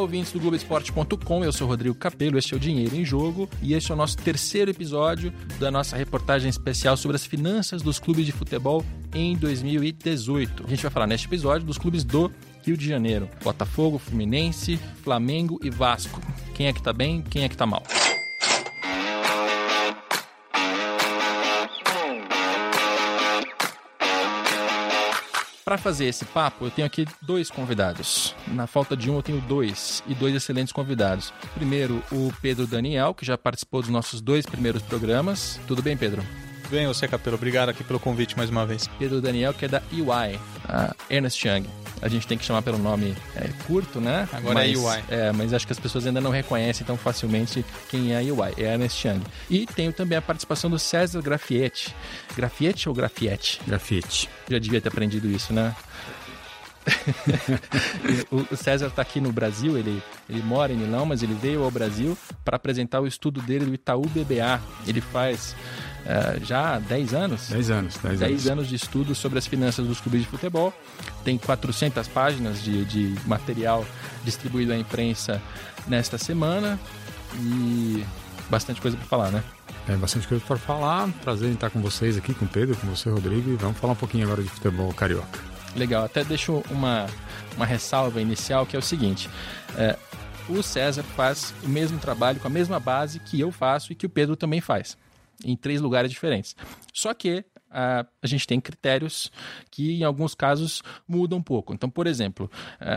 ouvintes do Globoesporte.com, eu sou Rodrigo Capello, este é o Dinheiro em Jogo e este é o nosso terceiro episódio da nossa reportagem especial sobre as finanças dos clubes de futebol em 2018. A gente vai falar neste episódio dos clubes do Rio de Janeiro: Botafogo, Fluminense, Flamengo e Vasco. Quem é que tá bem, quem é que tá mal? Para fazer esse papo, eu tenho aqui dois convidados. Na falta de um, eu tenho dois e dois excelentes convidados. Primeiro, o Pedro Daniel, que já participou dos nossos dois primeiros programas. Tudo bem, Pedro? Bem, você, Capelo. Obrigado aqui pelo convite mais uma vez. Pedro Daniel, que é da EY, a Ernest Young. A gente tem que chamar pelo nome é, curto, né? Agora mas, é EY. É, mas acho que as pessoas ainda não reconhecem tão facilmente quem é a EY, é a Ernest Young. E tenho também a participação do César Grafietti. Grafietti ou Grafietti? Grafite. Já devia ter aprendido isso, né? o César está aqui no Brasil, ele, ele mora em Milão, mas ele veio ao Brasil para apresentar o estudo dele do Itaú BBA. Ele faz uh, já 10 anos? 10 anos. 10, 10 anos. anos de estudo sobre as finanças dos clubes de futebol. Tem 400 páginas de, de material distribuído à imprensa nesta semana e bastante coisa para falar, né? É bastante coisa para falar. Prazer em estar com vocês aqui, com o Pedro, com você, Rodrigo. E vamos falar um pouquinho agora de futebol carioca. Legal, até deixo uma, uma ressalva inicial que é o seguinte: é, o César faz o mesmo trabalho com a mesma base que eu faço e que o Pedro também faz, em três lugares diferentes. Só que a, a gente tem critérios que, em alguns casos, mudam um pouco. Então, por exemplo,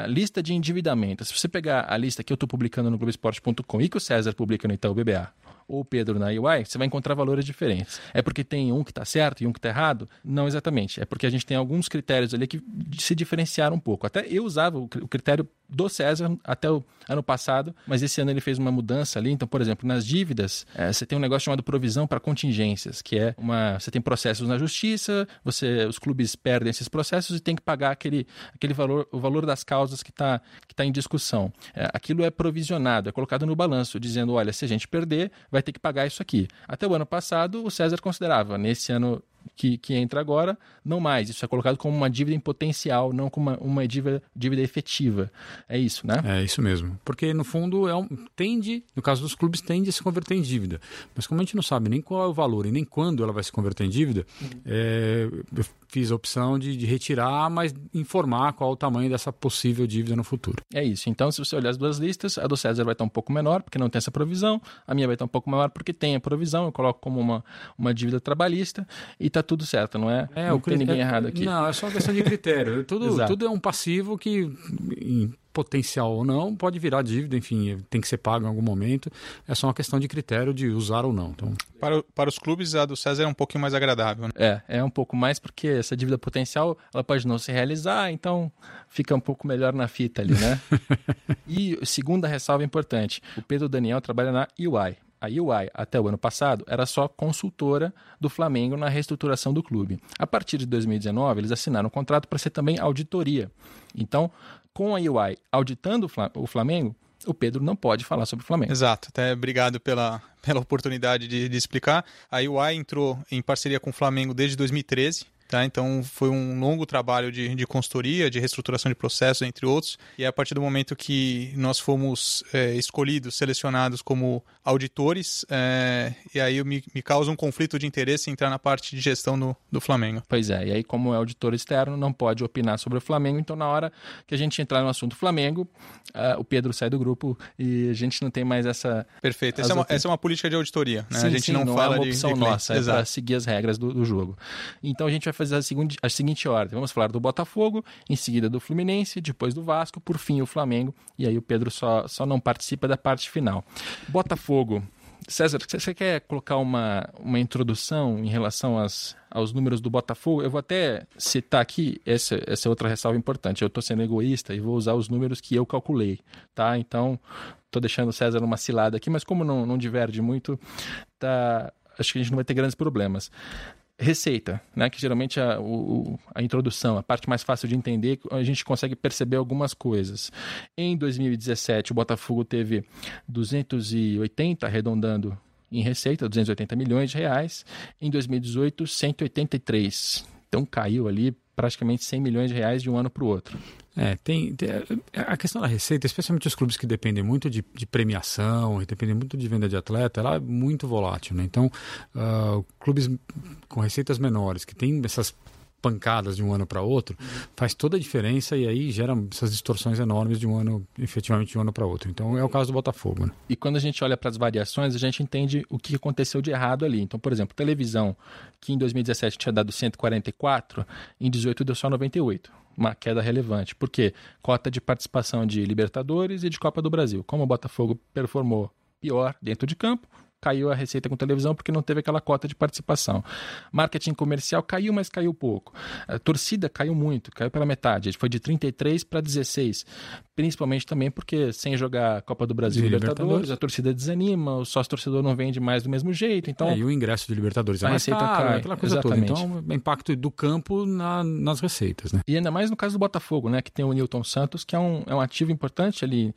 lista de endividamento. Se você pegar a lista que eu estou publicando no Globoesporte.com e que o César publica no Itaú BBA, ou Pedro na UI, você vai encontrar valores diferentes. É porque tem um que está certo e um que está errado? Não exatamente. É porque a gente tem alguns critérios ali que se diferenciaram um pouco. Até eu usava o critério do César até o ano passado, mas esse ano ele fez uma mudança ali. Então, por exemplo, nas dívidas, é, você tem um negócio chamado provisão para contingências, que é uma. Você tem processos na justiça, você, os clubes perdem esses processos e tem que pagar aquele, aquele valor, o valor das causas que está que tá em discussão. É, aquilo é provisionado, é colocado no balanço, dizendo: olha, se a gente perder, vai ter que pagar isso aqui. Até o ano passado, o César considerava, nesse ano que, que, entra agora, não mais. Isso é colocado como uma dívida em potencial, não como uma, uma dívida, dívida efetiva. É isso, né? É isso mesmo. Porque, no fundo, é um, tende, no caso dos clubes, tende a se converter em dívida. Mas como a gente não sabe nem qual é o valor e nem quando ela vai se converter em dívida, uhum. é, eu fiz a opção de, de, retirar, mas informar qual o tamanho dessa possível dívida no futuro. É isso. Então, se você olhar as duas listas, a do César vai estar um pouco menor, porque não tem essa provisão, a minha vai estar um pouco maior, porque tem a provisão, eu coloco como uma, uma dívida trabalhista, e tá tudo certo, não é? é não tem ninguém errado aqui. Não, é só uma questão de critério. tudo, tudo é um passivo que, em potencial ou não, pode virar dívida, enfim, tem que ser pago em algum momento. É só uma questão de critério de usar ou não. Então... Para, para os clubes, a do César é um pouquinho mais agradável. Né? É, é um pouco mais porque essa dívida potencial ela pode não se realizar, então fica um pouco melhor na fita ali, né? e segunda ressalva importante: o Pedro Daniel trabalha na UI. A UI, até o ano passado, era só consultora do Flamengo na reestruturação do clube. A partir de 2019, eles assinaram um contrato para ser também auditoria. Então, com a UI auditando o Flamengo, o Pedro não pode falar sobre o Flamengo. Exato. Até obrigado pela, pela oportunidade de, de explicar. A UI entrou em parceria com o Flamengo desde 2013. Tá? Então foi um longo trabalho de, de consultoria, de reestruturação de processos, entre outros. E é a partir do momento que nós fomos é, escolhidos, selecionados como auditores, é, e aí me, me causa um conflito de interesse entrar na parte de gestão do, do Flamengo. Pois é, e aí como é auditor externo, não pode opinar sobre o Flamengo, então na hora que a gente entrar no assunto Flamengo, uh, o Pedro sai do grupo e a gente não tem mais essa... Perfeito, essa, é uma, essa é uma, política de auditoria, né? Sim, a gente sim, não, não fala é uma de, opção de nossa, é para seguir as regras do, do jogo. Então a gente vai fazer a seguinte, a seguinte ordem, vamos falar do Botafogo, em seguida do Fluminense, depois do Vasco, por fim o Flamengo, e aí o Pedro só, só não participa da parte final. Botafogo... César, você quer colocar uma, uma introdução em relação às, aos números do Botafogo? Eu vou até citar aqui, essa, essa outra ressalva importante. Eu estou sendo egoísta e vou usar os números que eu calculei, tá? Então, estou deixando o César numa cilada aqui, mas como não, não diverge muito, tá, acho que a gente não vai ter grandes problemas receita, né? que geralmente a, o, a introdução, a parte mais fácil de entender, a gente consegue perceber algumas coisas. Em 2017, o Botafogo teve 280, arredondando em receita, 280 milhões de reais. Em 2018, 183. Então caiu ali praticamente 100 milhões de reais de um ano para o outro. É, tem, tem, a questão da receita, especialmente os clubes que dependem muito de, de premiação e dependem muito de venda de atleta, ela é muito volátil, né? Então, uh, clubes com receitas menores que têm essas pancadas de um ano para outro, faz toda a diferença e aí gera essas distorções enormes de um ano, efetivamente, de um ano para outro. Então é o caso do Botafogo. Né? E quando a gente olha para as variações, a gente entende o que aconteceu de errado ali. Então, por exemplo, televisão, que em 2017 tinha dado 144, em 2018 deu só 98 uma queda relevante. Por quê? Cota de participação de Libertadores e de Copa do Brasil. Como o Botafogo performou pior dentro de campo, caiu a receita com televisão porque não teve aquela cota de participação. Marketing comercial caiu, mas caiu pouco. A torcida caiu muito, caiu pela metade. Foi de 33 para 16. Principalmente também porque sem jogar Copa do Brasil e Libertadores, Libertadores, a torcida desanima, o sócio torcedor não vende mais do mesmo jeito. Então, é, e o ingresso de Libertadores é mais caro, cai. aquela coisa Exatamente. toda. Então, impacto do campo na, nas receitas. Né? E ainda mais no caso do Botafogo, né, que tem o Newton Santos, que é um, é um ativo importante ali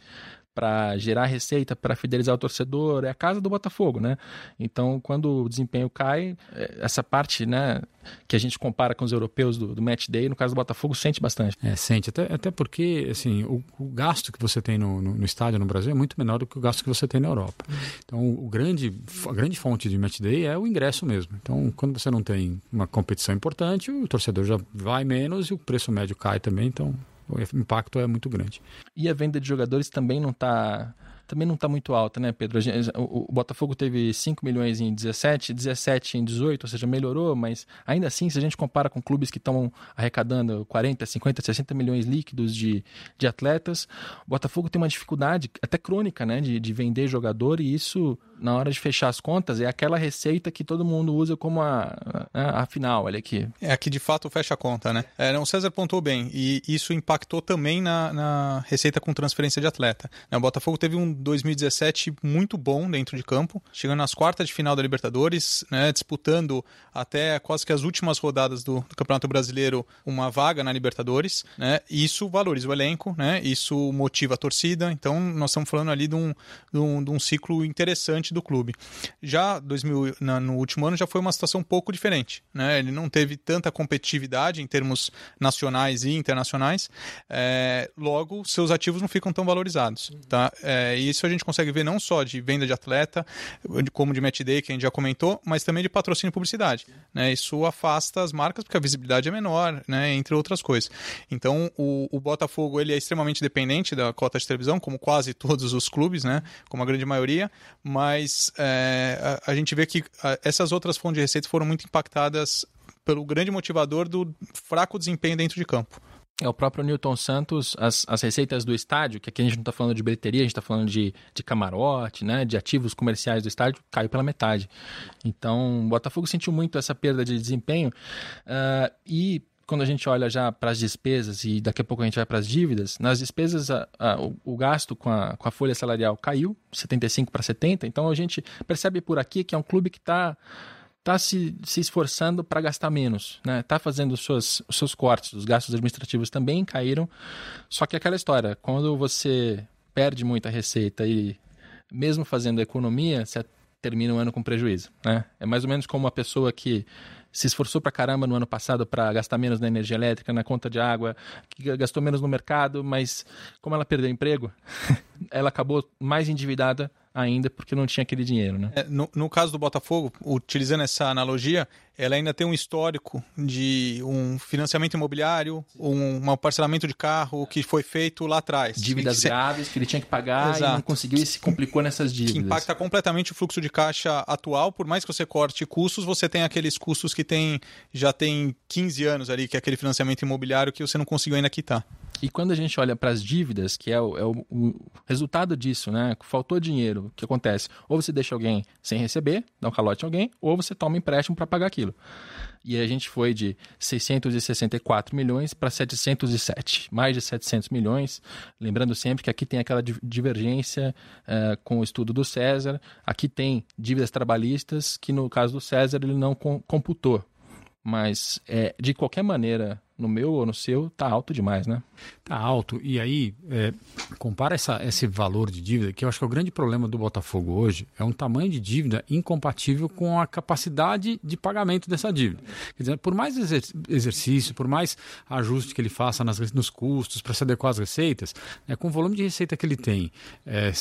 para gerar receita, para fidelizar o torcedor, é a casa do Botafogo, né? Então, quando o desempenho cai, é, essa parte, né, que a gente compara com os europeus do, do match day, no caso do Botafogo, sente bastante. É, sente. Até, até porque, assim, o, o gasto que você tem no, no, no, estádio no Brasil é muito menor do que o gasto que você tem na Europa. Então, o grande, a grande fonte de match day é o ingresso mesmo. Então, quando você não tem uma competição importante, o torcedor já vai menos e o preço médio cai também, então o impacto é muito grande. E a venda de jogadores também não está também não está muito alta, né, Pedro? O, Botafogo teve 5 milhões em 17, 17 em 18, ou seja, melhorou, mas ainda assim, se a gente compara com clubes que estão arrecadando 40, 50, 60 milhões líquidos de, de atletas, o Botafogo tem uma dificuldade, até crônica, né, de, de vender jogador, e isso, na hora de fechar as contas, é aquela receita que todo mundo usa como a, a, a final, olha aqui. É a que de fato fecha a conta, né? É, o César pontuou bem, e isso impactou também na, na receita com transferência de atleta. O Botafogo teve um 2017 muito bom dentro de campo, chegando nas quartas de final da Libertadores, né, disputando até quase que as últimas rodadas do, do, Campeonato Brasileiro uma vaga na Libertadores. Né, isso valoriza o elenco, né, isso motiva a torcida. Então, nós estamos falando ali de um, de um, de um ciclo interessante do clube. Já 2000, na, no último ano já foi uma situação um pouco diferente. Né, ele não teve tanta competitividade em termos nacionais e internacionais, é, logo seus ativos não ficam tão valorizados. Tá? É, isso a gente consegue ver não só de venda de atleta, como de match day, que a gente já comentou, mas também de patrocínio e publicidade. Né? Isso afasta as marcas porque a visibilidade é menor, né? entre outras coisas. Então, o, o Botafogo ele é extremamente dependente da cota de televisão, como quase todos os clubes, né? como a grande maioria, mas é, a, a, gente vê que essas outras fontes de receita foram muito impactadas pelo grande motivador do fraco desempenho dentro de campo. É o próprio Newton Santos, as, as receitas do estádio, que aqui a gente não está falando de bilheteria, a gente está falando de, de camarote, né, de ativos comerciais do estádio, caiu pela metade. Então, o Botafogo sentiu muito essa perda de desempenho uh, e quando a gente olha já para as despesas e daqui a pouco a gente vai para as dívidas, nas despesas a, a, o, o, gasto com a, com a folha salarial caiu, 75 para 70, então a gente percebe por aqui que é um clube que está está se, se esforçando para gastar menos, né? Está fazendo os seus, cortes, os gastos administrativos também caíram. Só que aquela história, quando você perde muita receita e mesmo fazendo economia, você termina o ano com prejuízo, né? É mais ou menos como uma pessoa que se esforçou para caramba no ano passado para gastar menos na energia elétrica, na conta de água, gastou menos no mercado, mas como ela perdeu emprego, ela acabou mais endividada ainda porque não tinha aquele dinheiro, né? É, no, no, caso do Botafogo, utilizando essa analogia, ela ainda tem um histórico de um financiamento imobiliário, um, um parcelamento de carro que foi feito lá atrás. Dívidas que graves que ele tinha que pagar Exato. e não conseguiu e se complicou nessas dívidas. Que impacta completamente o fluxo de caixa atual, por mais que você corte custos, você tem aqueles custos que tem, já tem 15 anos ali, que é aquele financiamento imobiliário que você não conseguiu ainda quitar. E quando a gente olha para as dívidas, que é, o, é o, o, resultado disso, né? Faltou dinheiro, o que acontece? Ou você deixa alguém sem receber, dá um calote em alguém, ou você toma empréstimo para pagar aquilo. E a gente foi de 664 milhões para 707, mais de 700 milhões. Lembrando sempre que aqui tem aquela divergência uh, com o estudo do César. Aqui tem dívidas trabalhistas que, no caso do César, ele não computou. Mas, é, de qualquer maneira, no meu ou no seu, tá alto demais, né? Tá alto. E aí, é, compara essa, esse valor de dívida, que eu acho que é o grande problema do Botafogo hoje, é um tamanho de dívida incompatível com a capacidade de pagamento dessa dívida. Quer dizer, por mais exer exercício, por mais ajuste que ele faça nas, nos custos para se adequar às receitas, né, com o volume de receita que ele tem, é,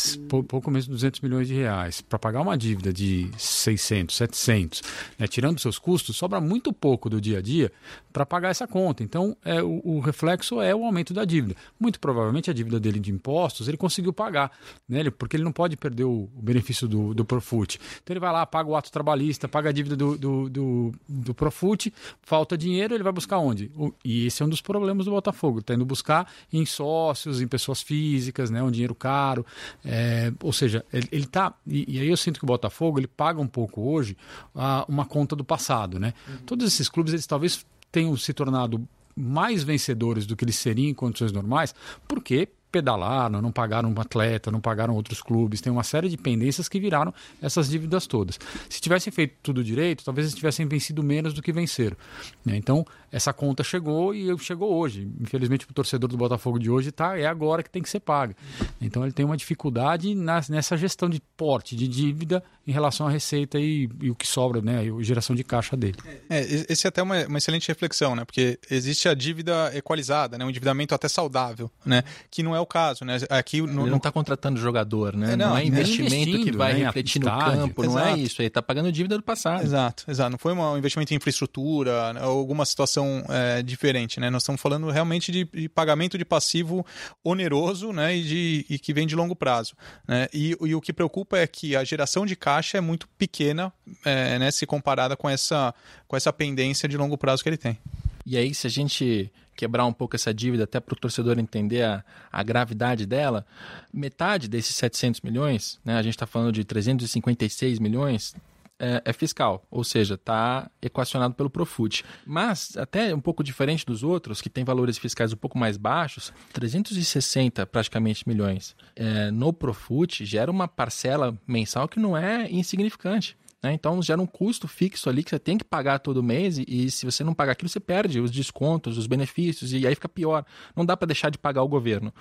pouco menos de 200 milhões de reais, para pagar uma dívida de 600, 700, né, tirando seus custos, sobra muito pouco do dia a dia para pagar essa conta. Então, é, o, o, reflexo é o aumento da dívida. Muito provavelmente a dívida dele de impostos ele conseguiu pagar, né? porque ele não pode perder o, o benefício do, do Profut. Então, ele vai lá, paga o ato trabalhista, paga a dívida do, do, do, do Profut, falta dinheiro, ele vai buscar onde? O, e esse é um dos problemas do Botafogo. Está indo buscar em sócios, em pessoas físicas, né? um dinheiro caro. É, ou seja, ele, ele tá. E, e, aí eu sinto que o Botafogo ele paga um pouco hoje a, uma conta do passado. Né? Uhum. Todos esses clubes, eles talvez tenham se tornado mais vencedores do que eles seriam em condições normais, porque pedalaram, não pagaram um atleta, não pagaram outros clubes, tem uma série de pendências que viraram essas dívidas todas. Se tivessem feito tudo direito, talvez eles tivessem vencido menos do que venceram. Né? Então, essa conta chegou e chegou hoje. Infelizmente, o torcedor do Botafogo de hoje tá, é agora que tem que ser paga. Então, ele tem uma dificuldade nessa gestão de porte, de dívida em relação à receita e, e o que sobra, né? a geração de caixa dele. É, esse é até uma, uma excelente reflexão, né? Porque existe a dívida equalizada, né? um endividamento até saudável, né? que não é o caso, né? Aqui no, ele não está contratando jogador, né? É, não, não, é investimento que vai né? refletir no campo, exato. não é isso. Ele está pagando dívida do passado. Exato, exato. Não foi um investimento em infraestrutura né? ou alguma situação é, diferente, né? Nós estamos falando realmente de, de, pagamento de passivo oneroso, né? E, de, e que vem de longo prazo, né? E, e, o que preocupa é que a geração de caixa é muito pequena, é, né? Se comparada com essa, com essa pendência de longo prazo que ele tem. E aí, se a gente quebrar um pouco essa dívida, até para o torcedor entender a, a gravidade dela, metade desses 700 milhões, né, a gente está falando de 356 milhões, é, é, fiscal, ou seja, está equacionado pelo Profut. Mas, até um pouco diferente dos outros, que tem valores fiscais um pouco mais baixos, 360 praticamente milhões é, no Profut gera uma parcela mensal que não é insignificante. Né? Então gera um custo fixo ali que você tem que pagar todo mês e, se você não pagar aquilo, você perde os descontos, os benefícios e aí fica pior. Não dá para deixar de pagar o governo.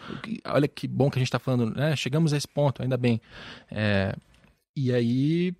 Olha que bom que a gente está falando, né? chegamos a esse ponto, ainda bem. É, e aí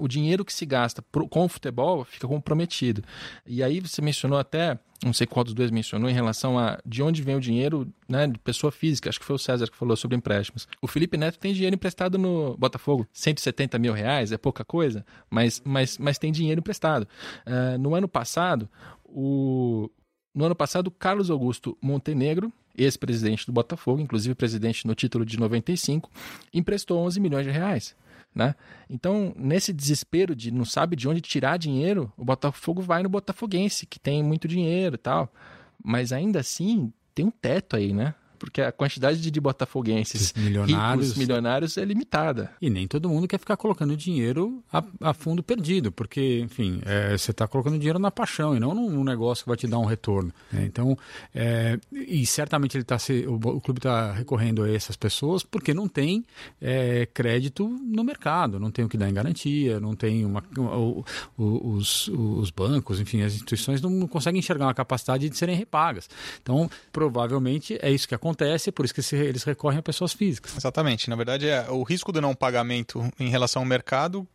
o dinheiro que se gasta pro, com o futebol fica comprometido. E aí você mencionou até, não sei qual dos dois mencionou, em relação a de onde vem o dinheiro né, de pessoa física. Acho que foi o César que falou sobre empréstimos. O Felipe Neto tem dinheiro emprestado no Botafogo. 170 mil reais é pouca coisa, mas, mas, mas tem dinheiro emprestado. Uh, no ano passado, o, no ano passado, Carlos Augusto Montenegro, ex-presidente do Botafogo, inclusive presidente no título de 95, emprestou 11 milhões de reais. Né? Então, nesse desespero de não sabe de onde tirar dinheiro, o Botafogo vai no Botafoguense, que tem muito dinheiro e tal. Mas ainda assim, tem um teto aí, né? Porque a quantidade de, de botafoguenses milionários, ricos, milionários é limitada. E nem todo mundo quer ficar colocando dinheiro a, a fundo perdido, porque, enfim, é, você está colocando dinheiro na paixão e não num, negócio que vai te dar um retorno. Né? Então, é, e certamente ele tá se, o, o clube está recorrendo a essas pessoas porque não tem é, crédito no mercado, não tem o que dar em garantia, não tem uma, o, o, os, os bancos, enfim, as instituições não, não conseguem enxergar uma capacidade de serem repagas. Então, provavelmente é isso que acontece acontece, por isso que se, eles recorrem a pessoas físicas. Exatamente. Na verdade, é, o risco do não pagamento em relação ao mercado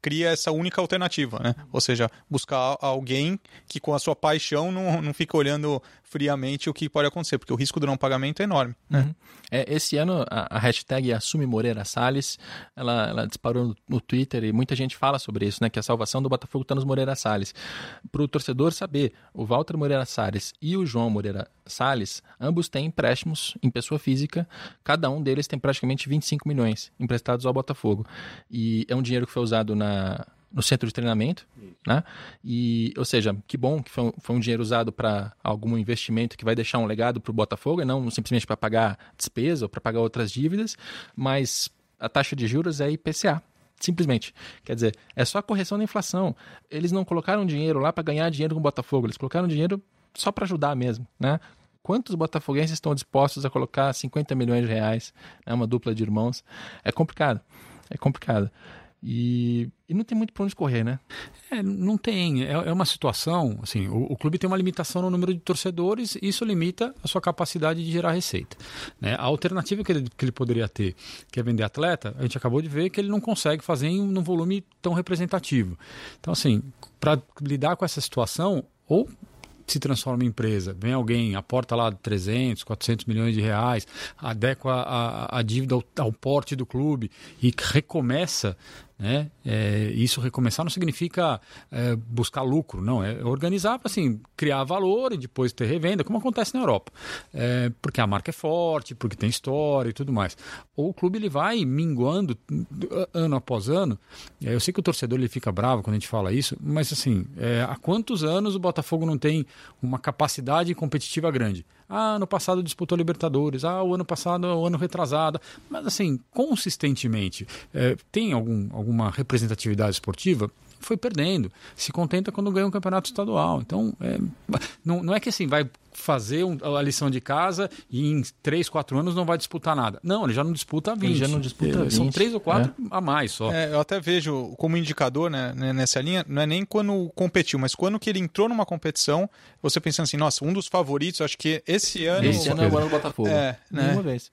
cria essa única alternativa, né? Ou seja, buscar alguém que com a sua paixão não, não fica olhando friamente o que pode acontecer, porque o risco do não pagamento é enorme. Né? Uhum. É, esse ano a, a, hashtag Assume Moreira Salles, ela, ela disparou no, no, Twitter e muita gente fala sobre isso, né? Que a salvação do Botafogo está nos Moreira Salles. Para o torcedor saber, o Walter Moreira Salles e o João Moreira Salles, ambos têm empréstimos em pessoa física, cada um deles tem praticamente 25 milhões emprestados ao Botafogo. E é um dinheiro que foi usado na no centro de treinamento, Isso. né? E, ou seja, que bom que foi um, foi um dinheiro usado para algum investimento que vai deixar um legado para o Botafogo, e não simplesmente para pagar despesa ou para pagar outras dívidas, mas a taxa de juros é IPCA. Simplesmente. Quer dizer, é só a correção da inflação. Eles não colocaram dinheiro lá para ganhar dinheiro com o Botafogo, eles colocaram dinheiro só para ajudar mesmo, né? Quantos botafoguenses estão dispostos a colocar 50 milhões de reais, né, uma dupla de irmãos? É complicado. É complicado. E, e não tem muito para onde correr, né? É, não tem. É, é uma situação, assim, o, o, clube tem uma limitação no número de torcedores e isso limita a sua capacidade de gerar receita. Né? A alternativa que ele, que ele poderia ter, que é vender atleta, a gente acabou de ver que ele não consegue fazer em um volume tão representativo. Então, assim, para lidar com essa situação, ou se transforma em empresa, vem alguém, aporta lá 300, 400 milhões de reais, adequa a, a, dívida ao, ao porte do clube e recomeça né? É, isso recomeçar não significa é, buscar lucro, não. É organizar para assim, criar valor e depois ter revenda, como acontece na Europa. É, porque a marca é forte, porque tem história e tudo mais. Ou o clube ele vai minguando ano após ano. É, eu sei que o torcedor ele fica bravo quando a gente fala isso, mas assim, é, há quantos anos o Botafogo não tem uma capacidade competitiva grande? Ah, ano passado disputou Libertadores. Ah, o ano passado, o ano retrasado. Mas assim, consistentemente, é, tem algum, alguma representatividade esportiva? Foi perdendo. Se contenta quando ganha um campeonato estadual. Então, é, não, não é que assim, vai fazer um, a lição de casa e em 3, 4 anos não vai disputar nada. Não, ele já não disputa 20. Ele já não disputa 20. São 3 ou 4 é. a mais só. É, eu até vejo como indicador né, nessa linha, não é nem quando competiu, mas quando que ele entrou numa competição, você pensando assim, nossa, um dos favoritos, acho que esse ano... Esse ano é o ano do Botafogo. É, né? Nenhuma vez.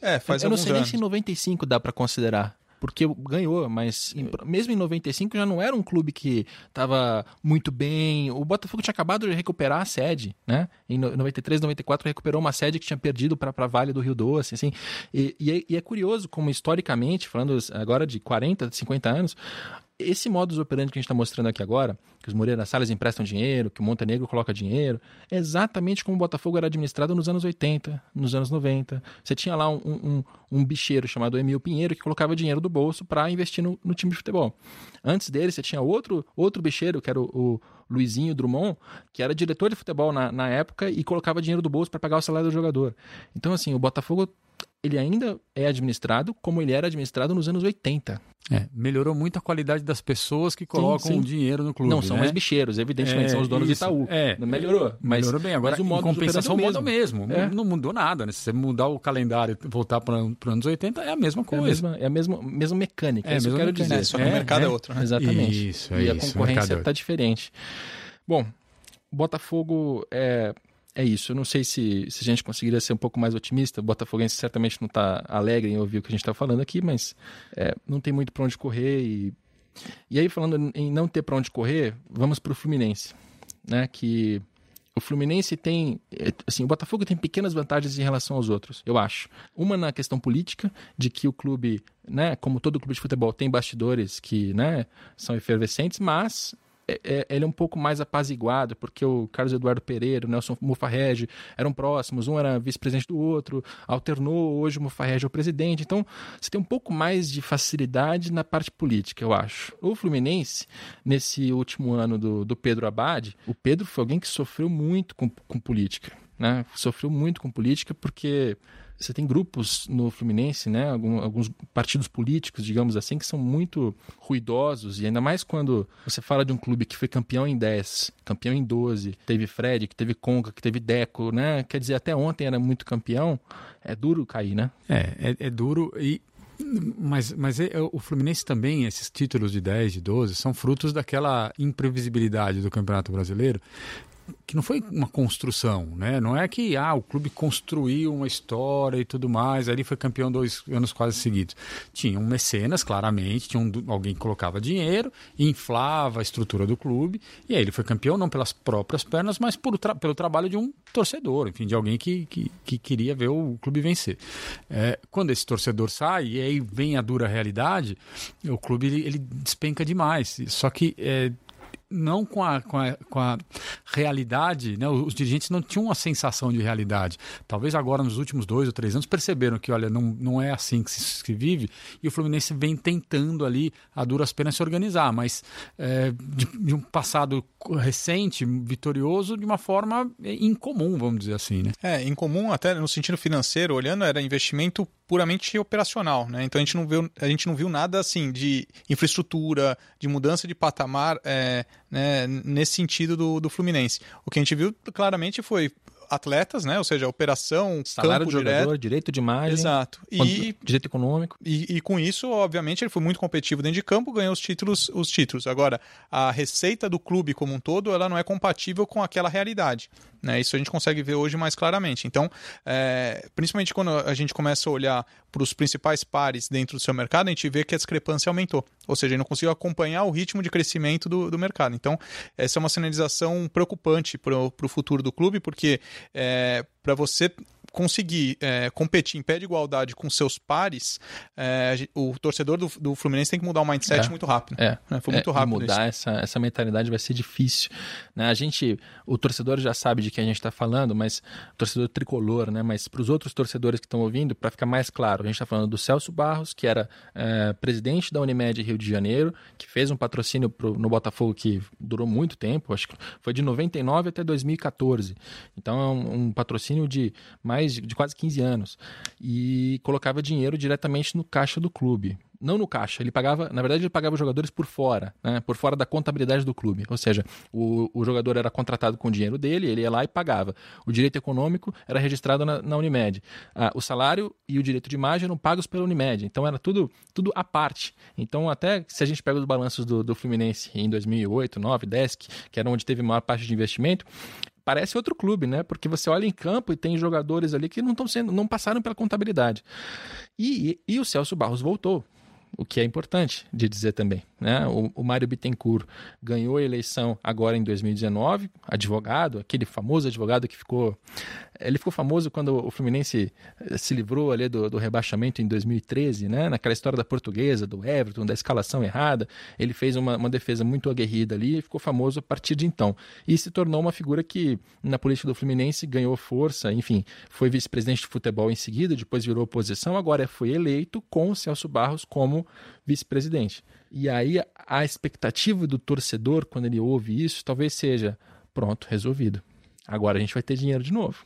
É, faz eu não sei anos. nem se em 95 dá para considerar porque ganhou, mas em, mesmo em 95 já não era um clube que estava muito bem. O Botafogo tinha acabado de recuperar a sede, né? Em 93, 94 recuperou uma sede que tinha perdido para a Vale do Rio Doce, assim. E, e, é, e é curioso como historicamente, falando agora de 40, 50 anos, esse modus operandi que a gente está mostrando aqui agora, que os Moreira Salles emprestam dinheiro, que o Montenegro coloca dinheiro, é exatamente como o Botafogo era administrado nos anos 80, nos anos 90. Você tinha lá um, um, um bicheiro chamado Emil Pinheiro que colocava dinheiro do bolso para investir no, no, time de futebol. Antes dele, você tinha outro, outro bicheiro, que era o, o Luizinho Drummond, que era diretor de futebol na, na época e colocava dinheiro do bolso para pagar o salário do jogador. Então, assim, o Botafogo ele ainda é administrado como ele era administrado nos anos 80. É, melhorou muito a qualidade das pessoas que colocam sim, sim. dinheiro no clube. Não, são né? mais bicheiros, evidentemente, é, são os donos isso, do Itaú. É, melhorou. Mas, melhorou bem. Agora, mas o modo compensação muda mesmo. mesmo. É. Não mudou nada, né? Se você mudar o calendário e voltar para os anos 80, é a mesma coisa. É a mesma, é a mesma, mesma mecânica, é, é isso que eu quero mecânica. dizer. Só que o mercado é, outro, né? Exatamente. Isso, é e isso, a concorrência está diferente. Bom, Botafogo é é isso. Eu não sei se, se a gente conseguiria ser um pouco mais otimista. O Botafoguense certamente não está alegre em ouvir o que a gente está falando aqui, mas é, não tem muito para onde correr. E, e aí, falando em não ter para onde correr, vamos para o Fluminense. Né? Que o Fluminense tem. É, assim, o Botafogo tem pequenas vantagens em relação aos outros, eu acho. Uma na questão política, de que o clube, né, como todo clube de futebol, tem bastidores que né, são efervescentes, mas é, é, ele é um pouco mais apaziguado, porque o Carlos Eduardo Pereira, o Nelson Mufarrege eram próximos, um era vice-presidente do outro, alternou, hoje o Mufarrege é o presidente, então você tem um pouco mais de facilidade na parte política, eu acho. O Fluminense, nesse último ano do, do Pedro Abad, o Pedro foi alguém que sofreu muito com, com política, né? Sofreu muito com política porque você tem grupos no Fluminense, né, alguns partidos políticos, digamos assim, que são muito ruidosos, e ainda mais quando você fala de um clube que foi campeão em 10, campeão em 12, teve Fred, que teve Conca, que teve Deco, né? Quer dizer, até ontem era muito campeão, é duro cair, né? É, é, é duro e mas, mas é, o Fluminense também, esses títulos de 10, de 12, são frutos daquela imprevisibilidade do Campeonato Brasileiro que não foi uma construção, né? Não é que ah, o clube construiu uma história e tudo mais, ali foi campeão dois anos quase seguidos. Tinha um mecenas, claramente, tinha um, alguém que colocava dinheiro, inflava a estrutura do clube, e aí ele foi campeão não pelas próprias pernas, mas por, tra pelo trabalho de um torcedor, enfim, de alguém que, que, que queria ver o clube vencer. É, quando esse torcedor sai, e aí vem a dura realidade, o clube ele, ele despenca demais. Só que é, não com a, com a, com a realidade, né? os dirigentes não tinham uma sensação de realidade. Talvez agora, nos últimos dois ou três anos, perceberam que, olha, não, não é assim que se, vive, e o Fluminense vem tentando ali, a duras penas, se organizar, mas é, de, de, um passado recente, vitorioso, de uma forma incomum, vamos dizer assim. Né? É, incomum até no sentido financeiro, olhando, era investimento puramente operacional, né? Então a gente não viu, a gente não viu nada assim de infraestrutura, de mudança de patamar é, né, nesse sentido do, do Fluminense. O que a gente viu claramente foi atletas, né? Ou seja, operação, salário de jogador, direto. direito de imagem, Exato. E, direito econômico. e, e com isso, obviamente, ele foi muito competitivo dentro de campo, ganhou os títulos, os títulos. Agora, a receita do clube como um todo, ela não é compatível com aquela realidade. Né? Isso a gente consegue ver hoje mais claramente. Então, é, principalmente quando a gente começa a olhar para os principais pares dentro do seu mercado, a gente vê que a discrepância aumentou. Ou seja, ele não conseguiu acompanhar o ritmo de crescimento do, do mercado. Então, essa é uma sinalização preocupante para o futuro do clube, porque é, para você conseguir é, competir em pé de igualdade com seus pares, é, o torcedor do, do, Fluminense tem que mudar o mindset é. muito rápido. É, né? foi muito é, rápido. mudar essa, essa mentalidade vai ser difícil. Né? A gente, o torcedor já sabe de quem a gente está falando, mas o torcedor tricolor, né? Mas para os outros torcedores que estão ouvindo, para ficar mais claro, a gente está falando do Celso Barros, que era é, presidente da Unimed Rio de Janeiro, que fez um patrocínio pro, no Botafogo que durou muito tempo, acho que foi de 99 até 2014. Então é um, um patrocínio de mais de, de quase 15 anos e colocava dinheiro diretamente no caixa do clube. Não no caixa, ele pagava, na verdade, ele pagava os jogadores por fora, né? por fora da contabilidade do clube. Ou seja, o, o jogador era contratado com o dinheiro dele, ele ia lá e pagava. O direito econômico era registrado na, na Unimed. Ah, o salário e o direito de imagem eram pagos pela Unimed. Então era tudo, tudo à parte. Então, até se a gente pega os balanços do, do Fluminense em 2008, 2009, 10, que era onde teve maior parte de investimento, parece outro clube, né? Porque você olha em campo e tem jogadores ali que não estão sendo, não passaram pela contabilidade. E, e, e, o Celso Barros voltou, o que é importante de dizer também. Né? O, o Mário Bittencourt ganhou a eleição agora em 2019, advogado, aquele famoso advogado que ficou. Ele ficou famoso quando o Fluminense eh, se livrou ali do, do rebaixamento em 2013, né? naquela história da portuguesa, do Everton, da escalação errada. Ele fez uma, uma defesa muito aguerrida ali e ficou famoso a partir de então. E se tornou uma figura que, na política do Fluminense, ganhou força, enfim, foi vice-presidente de futebol em seguida, depois virou oposição, agora foi eleito com o Celso Barros como vice-presidente. E aí a expectativa do torcedor, quando ele ouve isso, talvez seja: pronto, resolvido. Agora a gente vai ter dinheiro de novo.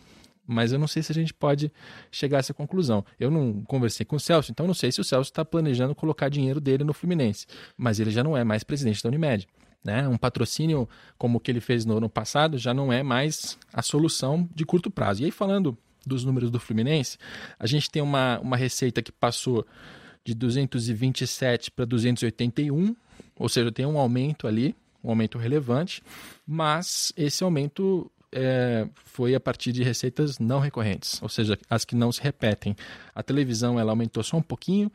Mas eu não sei se a gente pode chegar a essa conclusão. Eu não conversei com o Celso, então não sei se o Celso está planejando colocar dinheiro dele no Fluminense. Mas ele já não é mais presidente da Unimed. Né? Um patrocínio como o que ele fez no ano passado já não é mais a solução de curto prazo. E aí, falando dos números do Fluminense, a gente tem uma, uma receita que passou de 227 para 281, ou seja, tem um aumento ali, um aumento relevante, mas esse aumento é, foi a partir de receitas não recorrentes, ou seja, as que não se repetem. A televisão ela aumentou só um pouquinho,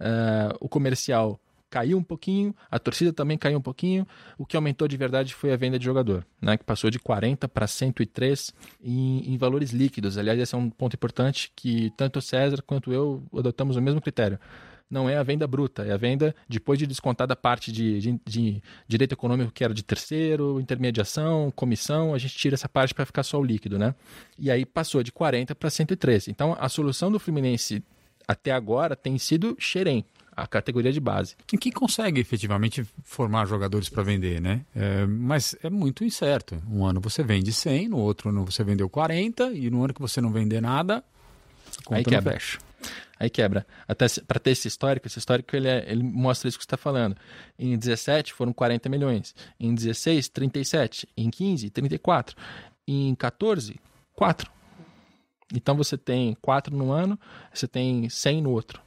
uh, o comercial caiu um pouquinho, a torcida também caiu um pouquinho. O que aumentou de verdade foi a venda de jogador, né, que passou de 40 para 103 em, em valores líquidos. Aliás, esse é um ponto importante que tanto o César quanto eu adotamos o mesmo critério não é a venda bruta, é a venda depois de descontada a parte de, de, de, direito econômico que era de terceiro, intermediação, comissão, a gente tira essa parte para ficar só o líquido, né? E aí passou de 40 para 113. Então a solução do Fluminense até agora tem sido xerém, a categoria de base. E que consegue efetivamente formar jogadores para vender, né? É, mas é muito incerto. Um ano você vende 100, no outro ano você vendeu 40 e no ano que você não vender nada, Aí quebra. fecha. Aí quebra. Até para ter esse histórico, esse histórico ele, é, ele mostra isso que você está falando. Em 17 foram 40 milhões. Em 16, 37. Em 15, 34. Em 14, 4. Então você tem 4 no ano, você tem 100 no outro.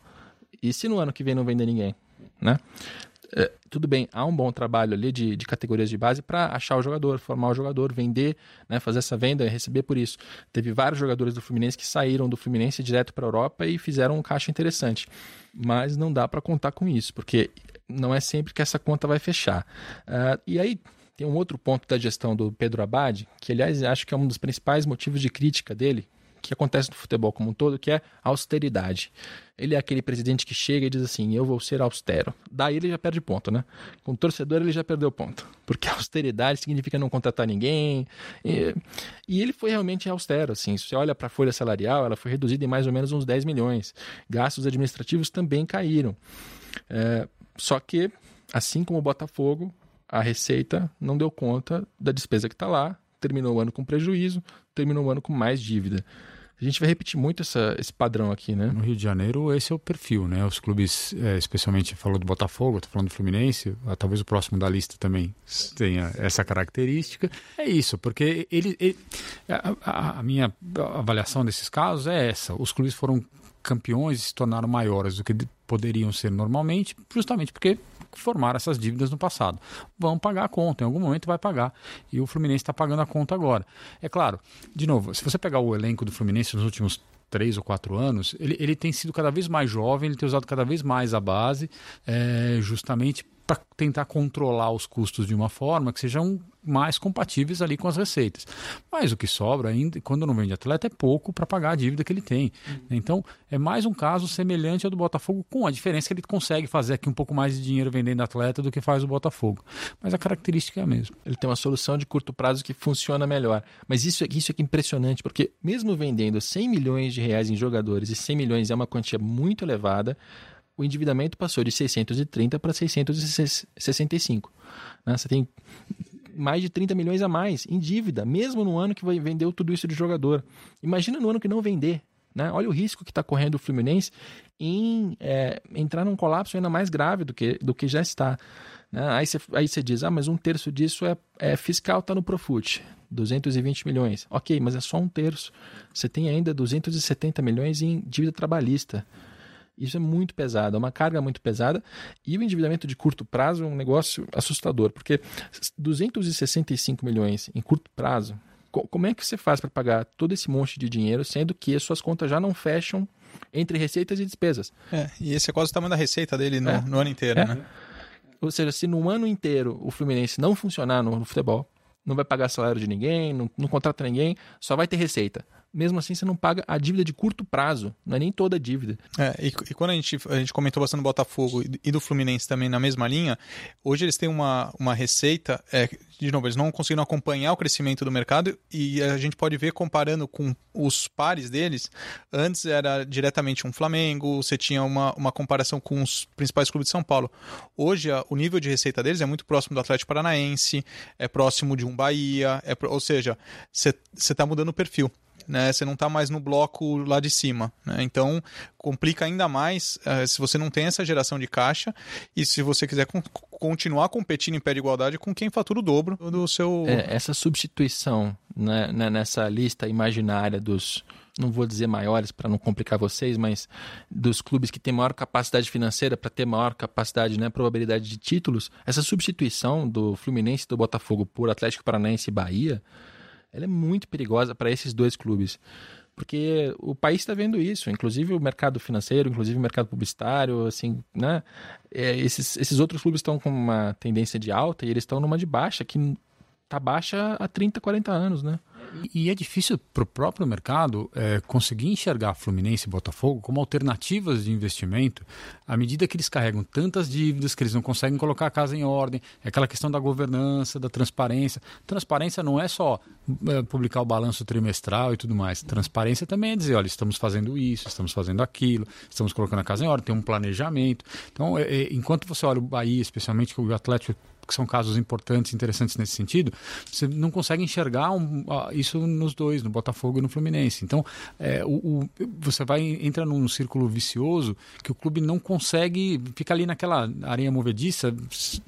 E se no ano que vem não vender ninguém? Né? É, tudo bem, há um bom trabalho ali de, de categorias de base para achar o jogador, formar o jogador, vender, né, fazer essa venda e receber por isso. Teve vários jogadores do Fluminense que saíram do Fluminense direto para a Europa e fizeram um caixa interessante. Mas não dá para contar com isso, porque não é sempre que essa conta vai fechar. Uh, e aí tem um outro ponto da gestão do Pedro Abad, que aliás acho que é um dos principais motivos de crítica dele, que acontece no futebol como um todo, que é austeridade. Ele é aquele presidente que chega e diz assim: Eu vou ser austero. Daí ele já perde ponto, né? Com o torcedor ele já perdeu ponto. Porque austeridade significa não contratar ninguém. E, e ele foi realmente austero. Assim. Se você olha para a folha salarial, ela foi reduzida em mais ou menos uns 10 milhões. Gastos administrativos também caíram. É, só que, assim como o Botafogo, a Receita não deu conta da despesa que está lá, terminou o ano com prejuízo, terminou o ano com mais dívida. A gente vai repetir muito essa, esse padrão aqui, né? No Rio de Janeiro, esse é o perfil, né? Os clubes, é, especialmente falou do Botafogo, estou falando do Fluminense, ah, talvez o próximo da lista também tenha essa característica. É isso, porque ele, ele a, a, minha avaliação desses casos é essa: os clubes foram campeões e se tornaram maiores do que poderiam ser normalmente, justamente porque formaram essas dívidas no passado. Vão pagar a conta, em algum momento vai pagar. E o Fluminense está pagando a conta agora. É claro, de novo, se você pegar o elenco do Fluminense nos últimos três ou quatro anos, ele, ele tem sido cada vez mais jovem, ele tem usado cada vez mais a base, é, justamente para tentar controlar os custos de uma forma que sejam mais compatíveis ali com as receitas. Mas o que sobra ainda, quando não vende atleta, é pouco para pagar a dívida que ele tem. Uhum. Então, é mais um caso semelhante ao do Botafogo, com a diferença que ele consegue fazer aqui um pouco mais de dinheiro vendendo atleta do que faz o Botafogo. Mas a característica é a mesma. Ele tem uma solução de curto prazo que funciona melhor. Mas isso, isso é que é impressionante, porque mesmo vendendo 100 milhões de reais em jogadores, e 100 milhões é uma quantia muito elevada, o endividamento passou de 630 para 665. Né? Você tem mais de 30 milhões a mais em dívida, mesmo no ano que vendeu tudo isso de jogador. Imagina no ano que não vender. Né? Olha o risco que está correndo o Fluminense em é, entrar num colapso ainda mais grave do que, do que já está. Né? Aí você aí diz, ah, mas um terço disso é, é fiscal, está no Profut, 220 milhões. Ok, mas é só um terço. Você tem ainda 270 milhões em dívida trabalhista. Isso é muito pesado, é uma carga muito pesada. E o endividamento de curto prazo é um negócio assustador, porque 265 milhões em curto prazo, como é que você faz para pagar todo esse monte de dinheiro, sendo que as suas contas já não fecham entre receitas e despesas? É, e esse é quase o tamanho da receita dele no, é. no ano inteiro, é. né? Ou seja, se no ano inteiro o Fluminense não funcionar no, no futebol, não vai pagar salário de ninguém, não, não contrata ninguém, só vai ter receita mesmo assim você não paga a dívida de curto prazo, não é nem toda a dívida. É, e, e, quando a gente, a gente comentou bastante do Botafogo e do Fluminense também na mesma linha, hoje eles têm uma, uma receita, é, de novo, eles não conseguiram acompanhar o crescimento do mercado e a gente pode ver comparando com os pares deles, antes era diretamente um Flamengo, você tinha uma, uma comparação com os principais clubes de São Paulo. Hoje a, o nível de receita deles é muito próximo do Atlético Paranaense, é próximo de um Bahia, é, ou seja, você está mudando o perfil né? Você não está mais no bloco lá de cima, né? Então complica ainda mais uh, se você não tem essa geração de caixa e se você quiser con continuar competindo em pé de igualdade com quem fatura o dobro do seu. É, essa substituição né, né nessa lista imaginária dos não vou dizer maiores para não complicar vocês, mas dos clubes que têm maior capacidade financeira para ter maior capacidade, né, probabilidade de títulos, essa substituição do Fluminense do Botafogo por Atlético Paranaense e Bahia ela é muito perigosa para esses dois clubes. Porque o país está vendo isso, inclusive o mercado financeiro, inclusive o mercado publicitário, assim, né? É, esses, esses outros clubes estão com uma tendência de alta e eles estão numa de baixa, que tá baixa há 30, 40 anos, né? E é difícil para o próprio mercado é, conseguir enxergar Fluminense e Botafogo como alternativas de investimento à medida que eles carregam tantas dívidas que eles não conseguem colocar a casa em ordem. É aquela questão da governança, da transparência. Transparência não é só é, publicar o balanço trimestral e tudo mais. Transparência também é dizer, olha, estamos fazendo isso, estamos fazendo aquilo, estamos colocando a casa em ordem, tem um planejamento. Então, é, é enquanto você olha o Bahia, especialmente que o Atlético que são casos importantes, interessantes nesse sentido, você não consegue enxergar um, uh, isso nos dois, no Botafogo e no Fluminense. Então, é, o, o, você vai entra num círculo vicioso que o clube não consegue, fica ali naquela areia movediça,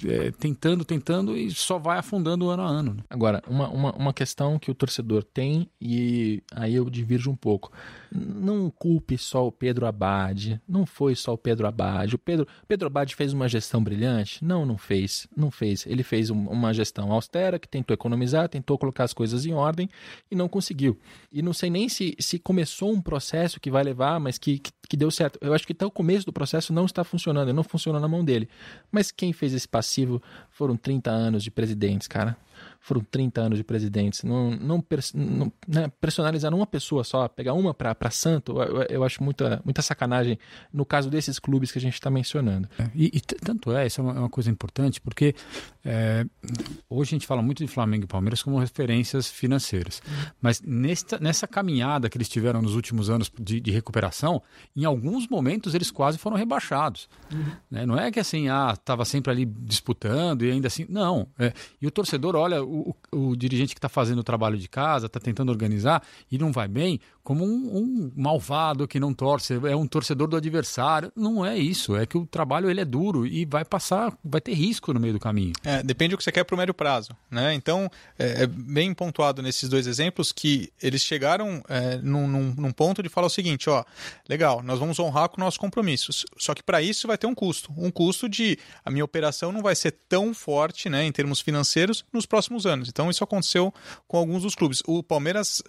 é, tentando, tentando e só vai afundando ano a ano. Né? Agora, uma, uma, uma questão que o torcedor tem, e aí eu divirjo um pouco não culpe só o Pedro Abad, não foi só o Pedro Abad. O Pedro, Pedro Abad fez uma gestão brilhante? Não, não fez, não fez. Ele fez um, uma gestão austera que tentou economizar, tentou colocar as coisas em ordem e não conseguiu. E não sei nem se, se começou um processo que vai levar, mas que, que, que deu certo. Eu acho que até o começo do processo não está funcionando, não funciona na mão dele. Mas quem fez esse passivo foram 30 anos de presidentes, cara foram 30 anos de presidentes. Não, não, não né, personalizar uma pessoa só, pegar uma para santo, eu, eu, acho muita, muita sacanagem no caso desses clubes que a gente está mencionando. É, e, e, tanto é, isso é uma, é uma, coisa importante, porque É, hoje a gente fala muito de Flamengo e Palmeiras como referências financeiras, mas nesta, nessa caminhada que eles tiveram nos últimos anos de, de recuperação, em alguns momentos eles quase foram rebaixados. Uhum. Né? Não é que assim, ah, estava sempre ali disputando e ainda assim. Não. É, e o torcedor olha o, o, dirigente que está fazendo o trabalho de casa, está tentando organizar e não vai bem, como um, um, malvado que não torce, é um torcedor do adversário. Não é isso. É que o trabalho ele é duro e vai passar, vai ter risco no meio do caminho. É, depende do que você quer para o médio prazo. Né? Então, é, é, bem pontuado nesses dois exemplos que eles chegaram é, num, num, num, ponto de falar o seguinte: ó, legal, nós vamos honrar com nossos compromissos. Só que para isso vai ter um custo. Um custo de a minha operação não vai ser tão forte né, em termos financeiros nos próximos anos. Então, isso aconteceu com alguns dos clubes. O Palmeiras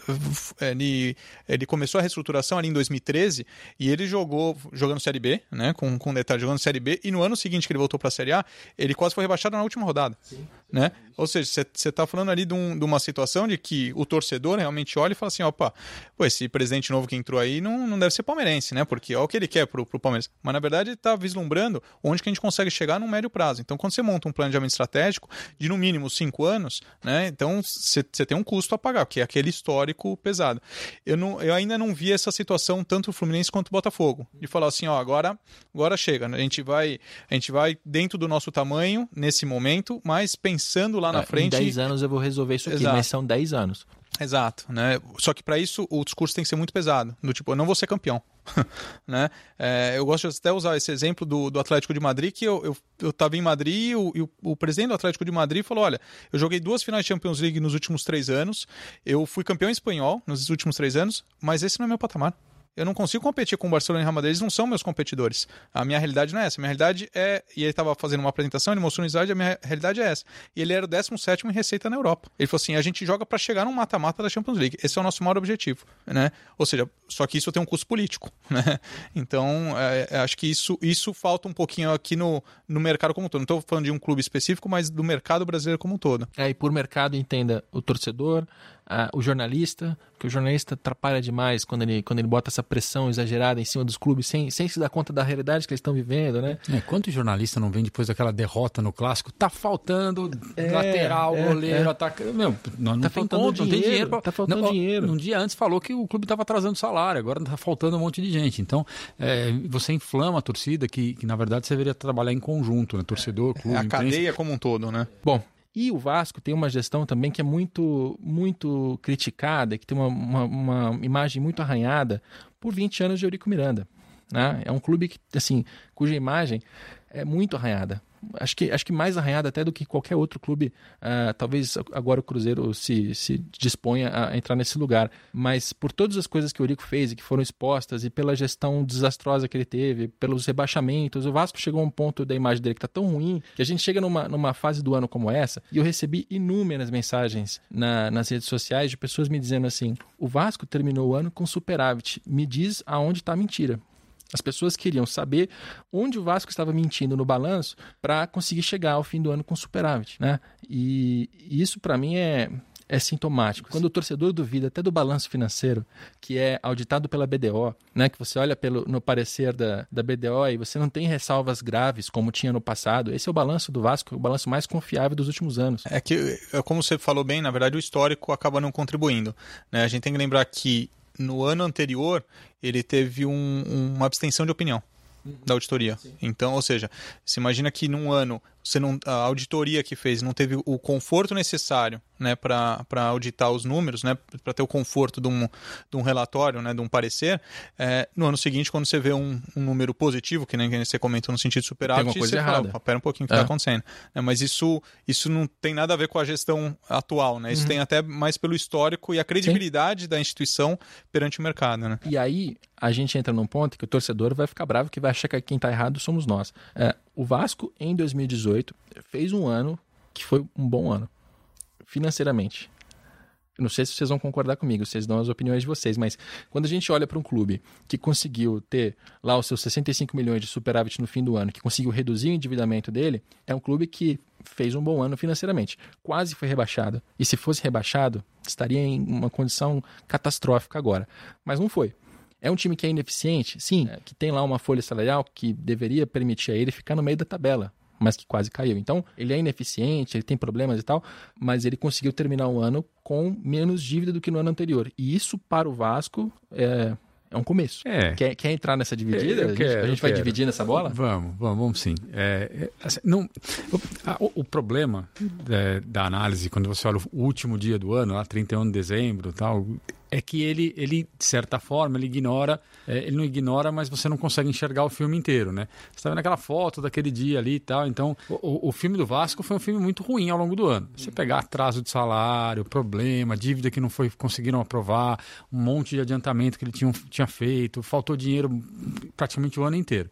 ele, ele começou a reestruturação ali em 2013 e ele jogou jogando Série B, né, com, com detalhe, jogando Série B, e no ano seguinte que ele voltou para a Série A, ele quase foi rebaixado na última rodada. Sim. Né? Ou seja, você está falando ali de, um, de, uma situação de que o torcedor realmente olha e fala assim: opa, pô, esse presidente novo que entrou aí não, não deve ser palmeirense, né? Porque é o que ele quer pro, pro Palmeiras. Mas na verdade ele está vislumbrando onde que a gente consegue chegar no médio prazo. Então, quando você monta um planejamento estratégico de no mínimo cinco anos, né? Então você tem um custo a pagar, que é aquele histórico pesado. Eu, não, eu ainda não vi essa situação tanto o Fluminense quanto o Botafogo. De falar assim, ó, agora, agora chega, né? A gente vai, a gente vai dentro do nosso tamanho nesse momento, mas pensando lá na é, frente. Em 10 anos eu vou resolver isso aqui, Exato. mas são 10 anos. Exato, né? Só que para isso o discurso tem que ser muito pesado, do tipo, eu não vou ser campeão, né? É, eu gosto de até usar esse exemplo do, do Atlético de Madrid, que eu, eu, eu tava em Madrid e, o, e o, o, presidente do Atlético de Madrid falou, olha, eu joguei duas finais de Champions League nos últimos três anos, eu fui campeão espanhol nos últimos três anos, mas esse não é meu patamar. Eu não consigo competir com o Barcelona e o Real Madrid, eles não são meus competidores. A minha realidade não é essa. A minha realidade é. E ele estava fazendo uma apresentação, ele mostrou no slide, a minha realidade é essa. E ele era o 17 em receita na Europa. Ele falou assim: a gente joga para chegar num mata-mata da Champions League. Esse é o nosso maior objetivo. Né? Ou seja, só que isso tem um custo político. Né? Então, é, é, acho que isso, isso falta um pouquinho aqui no, no mercado como um todo. Não estou falando de um clube específico, mas do mercado brasileiro como um todo. É, e por mercado, entenda o torcedor, uh, o jornalista, que o jornalista atrapalha demais quando ele, quando ele bota essa pressão exagerada em cima dos clubes sem, sem se dar conta da realidade que eles estão vivendo, né? É, quanto jornalista não vem depois daquela derrota no clássico? Tá faltando é, lateral, é, goleiro, é. Meu, não, não tá tem conta, dinheiro, não tem dinheiro. Pra... Tá faltando não, dinheiro. Um dia antes falou que o clube estava atrasando salário, agora tá faltando um monte de gente. Então, é, você inflama a torcida, que, que na verdade você deveria trabalhar em conjunto, né? Torcedor, clube. É a cadeia como um todo, né? Bom, e o Vasco tem uma gestão também que é muito, muito criticada, que tem uma, uma, uma imagem muito arranhada por 20 anos de Eurico Miranda. Né? É um clube que, assim, cuja imagem é muito arranhada acho que, acho que mais arranhada até do que qualquer outro clube. Uh, talvez agora o Cruzeiro se, se disponha a entrar nesse lugar. Mas por todas as coisas que o Eurico fez e que foram expostas, e pela gestão desastrosa que ele teve, pelos rebaixamentos, o Vasco chegou a um ponto da imagem dele que está tão ruim que a gente chega numa, numa fase do ano como essa e eu recebi inúmeras mensagens na, nas redes sociais de pessoas me dizendo assim: o Vasco terminou o ano com superávit. Me diz aonde está a mentira. As pessoas queriam saber onde o Vasco estava mentindo no balanço para conseguir chegar ao fim do ano com superávit, né? E isso para mim é é sintomático. Quando o torcedor duvida até do balanço financeiro, que é auditado pela BDO, né, que você olha pelo, no parecer da, da BDO e você não tem ressalvas graves como tinha no passado, esse é o balanço do Vasco, o balanço mais confiável dos últimos anos. É que, é como você falou bem, na verdade o histórico acaba não contribuindo. Né? A gente tem que lembrar que no ano anterior ele teve um, uma abstenção de opinião uhum. da auditoria. Sim. Então, ou seja, se imagina que num ano você não, a auditoria que fez não teve o conforto necessário né, para auditar os números, né, para ter o conforto de um, de um relatório, né, de um parecer, é, no ano seguinte, quando você vê um, um número positivo, que nem você comentou no sentido superávit, tem coisa você errada. fala, pera um pouquinho o que está é. acontecendo. É, mas isso, isso não tem nada a ver com a gestão atual, né? Isso uhum. tem até mais pelo histórico e a credibilidade Sim. da instituição perante o mercado. Né? E aí a gente entra num ponto que o torcedor vai ficar bravo, que vai achar que quem está errado somos nós. É, o Vasco, em 2018, fez um ano que foi um bom ano, financeiramente. Não sei se vocês vão concordar comigo, vocês dão as opiniões de vocês, mas quando a gente olha para um clube que conseguiu ter lá os seus 65 milhões de superávit no fim do ano, que conseguiu reduzir o endividamento dele, é um clube que fez um bom ano financeiramente. Quase foi rebaixado. E se fosse rebaixado, estaria em uma condição catastrófica agora. Mas não foi. É um time que é ineficiente? Sim. É, que tem lá uma folha salarial que deveria permitir a ele ficar no meio da tabela mas que quase caiu. Então, ele é ineficiente, ele tem problemas e tal, mas ele conseguiu terminar o ano com menos dívida do que no ano anterior. E isso para o Vasco é, é um começo. É. Quer, quer entrar nessa dividida? Eu a gente, quero, a gente vai quero. dividir nessa bola? Vamos, vamos, vamos sim. É, é, assim, não, o, o- problema é, da análise, quando você olha o último dia do ano, lá 31 de dezembro e tal, é que ele, ele, de certa forma, ele ignora, é, ele não ignora, mas você não consegue enxergar o filme inteiro, né? Você está vendo aquela foto daquele dia ali e tal, então o, o- o filme do Vasco foi um filme muito ruim ao longo do ano. Você pegar atraso de salário, problema, dívida que não foi conseguiram aprovar, um monte de adiantamento que ele tinha, tinha feito, faltou dinheiro praticamente o ano inteiro.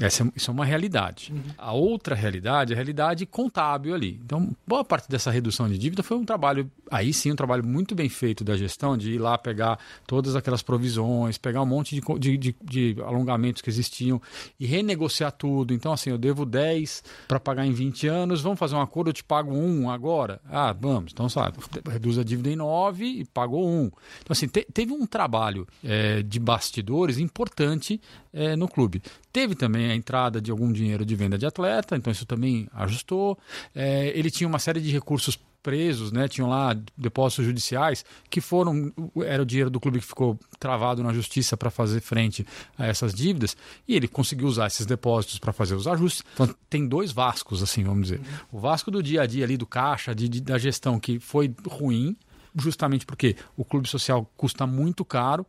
Essa é, isso é uma realidade. A outra realidade é a realidade contábil ali. Então, boa parte dessa redução de dívida foi um trabalho, aí sim, um trabalho muito bem feito da gestão, de ir lá pegar todas aquelas provisões, pegar um monte de, de, de- de alongamentos que existiam e renegociar tudo. Então, assim, eu devo 10 para pagar em 20 anos, vamos fazer um acordo, eu te pago um agora? Ah, vamos. Então, sabe, reduz a dívida em 9 e pagou um. Então, assim, te- teve um trabalho eh, de bastidores importante eh, no clube. Teve também a entrada de algum dinheiro de venda de atleta, então isso também ajustou. Eh, ele tinha uma série de recursos presos, né? Tinham lá depósitos judiciais que foram era o dinheiro do clube que ficou travado na justiça para fazer frente a essas dívidas e ele conseguiu usar esses depósitos para fazer os ajustes. Então tem dois Vascos assim, vamos dizer. O Vasco do dia a dia ali do caixa, de, de- da gestão que foi ruim, justamente porque o clube social custa muito caro.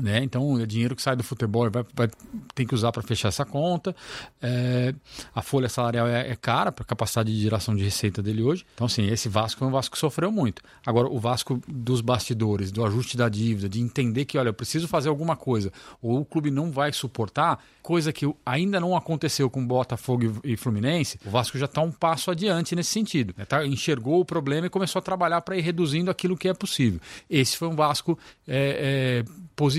Né? Então, é dinheiro que sai do futebol vai, vai, tem que usar para fechar essa conta. É, a folha salarial é, é cara para a capacidade de geração de receita dele hoje. Então, assim, esse Vasco é um Vasco que sofreu muito. Agora, o Vasco dos bastidores, do ajuste da dívida, de entender que, olha, eu preciso fazer alguma coisa, ou o clube não vai suportar, coisa que ainda não aconteceu com Botafogo e Fluminense, o Vasco já está um passo adiante nesse sentido. né? Tá? Enxergou o problema e começou a trabalhar para ir reduzindo aquilo que é possível. Esse foi um Vasco é, é,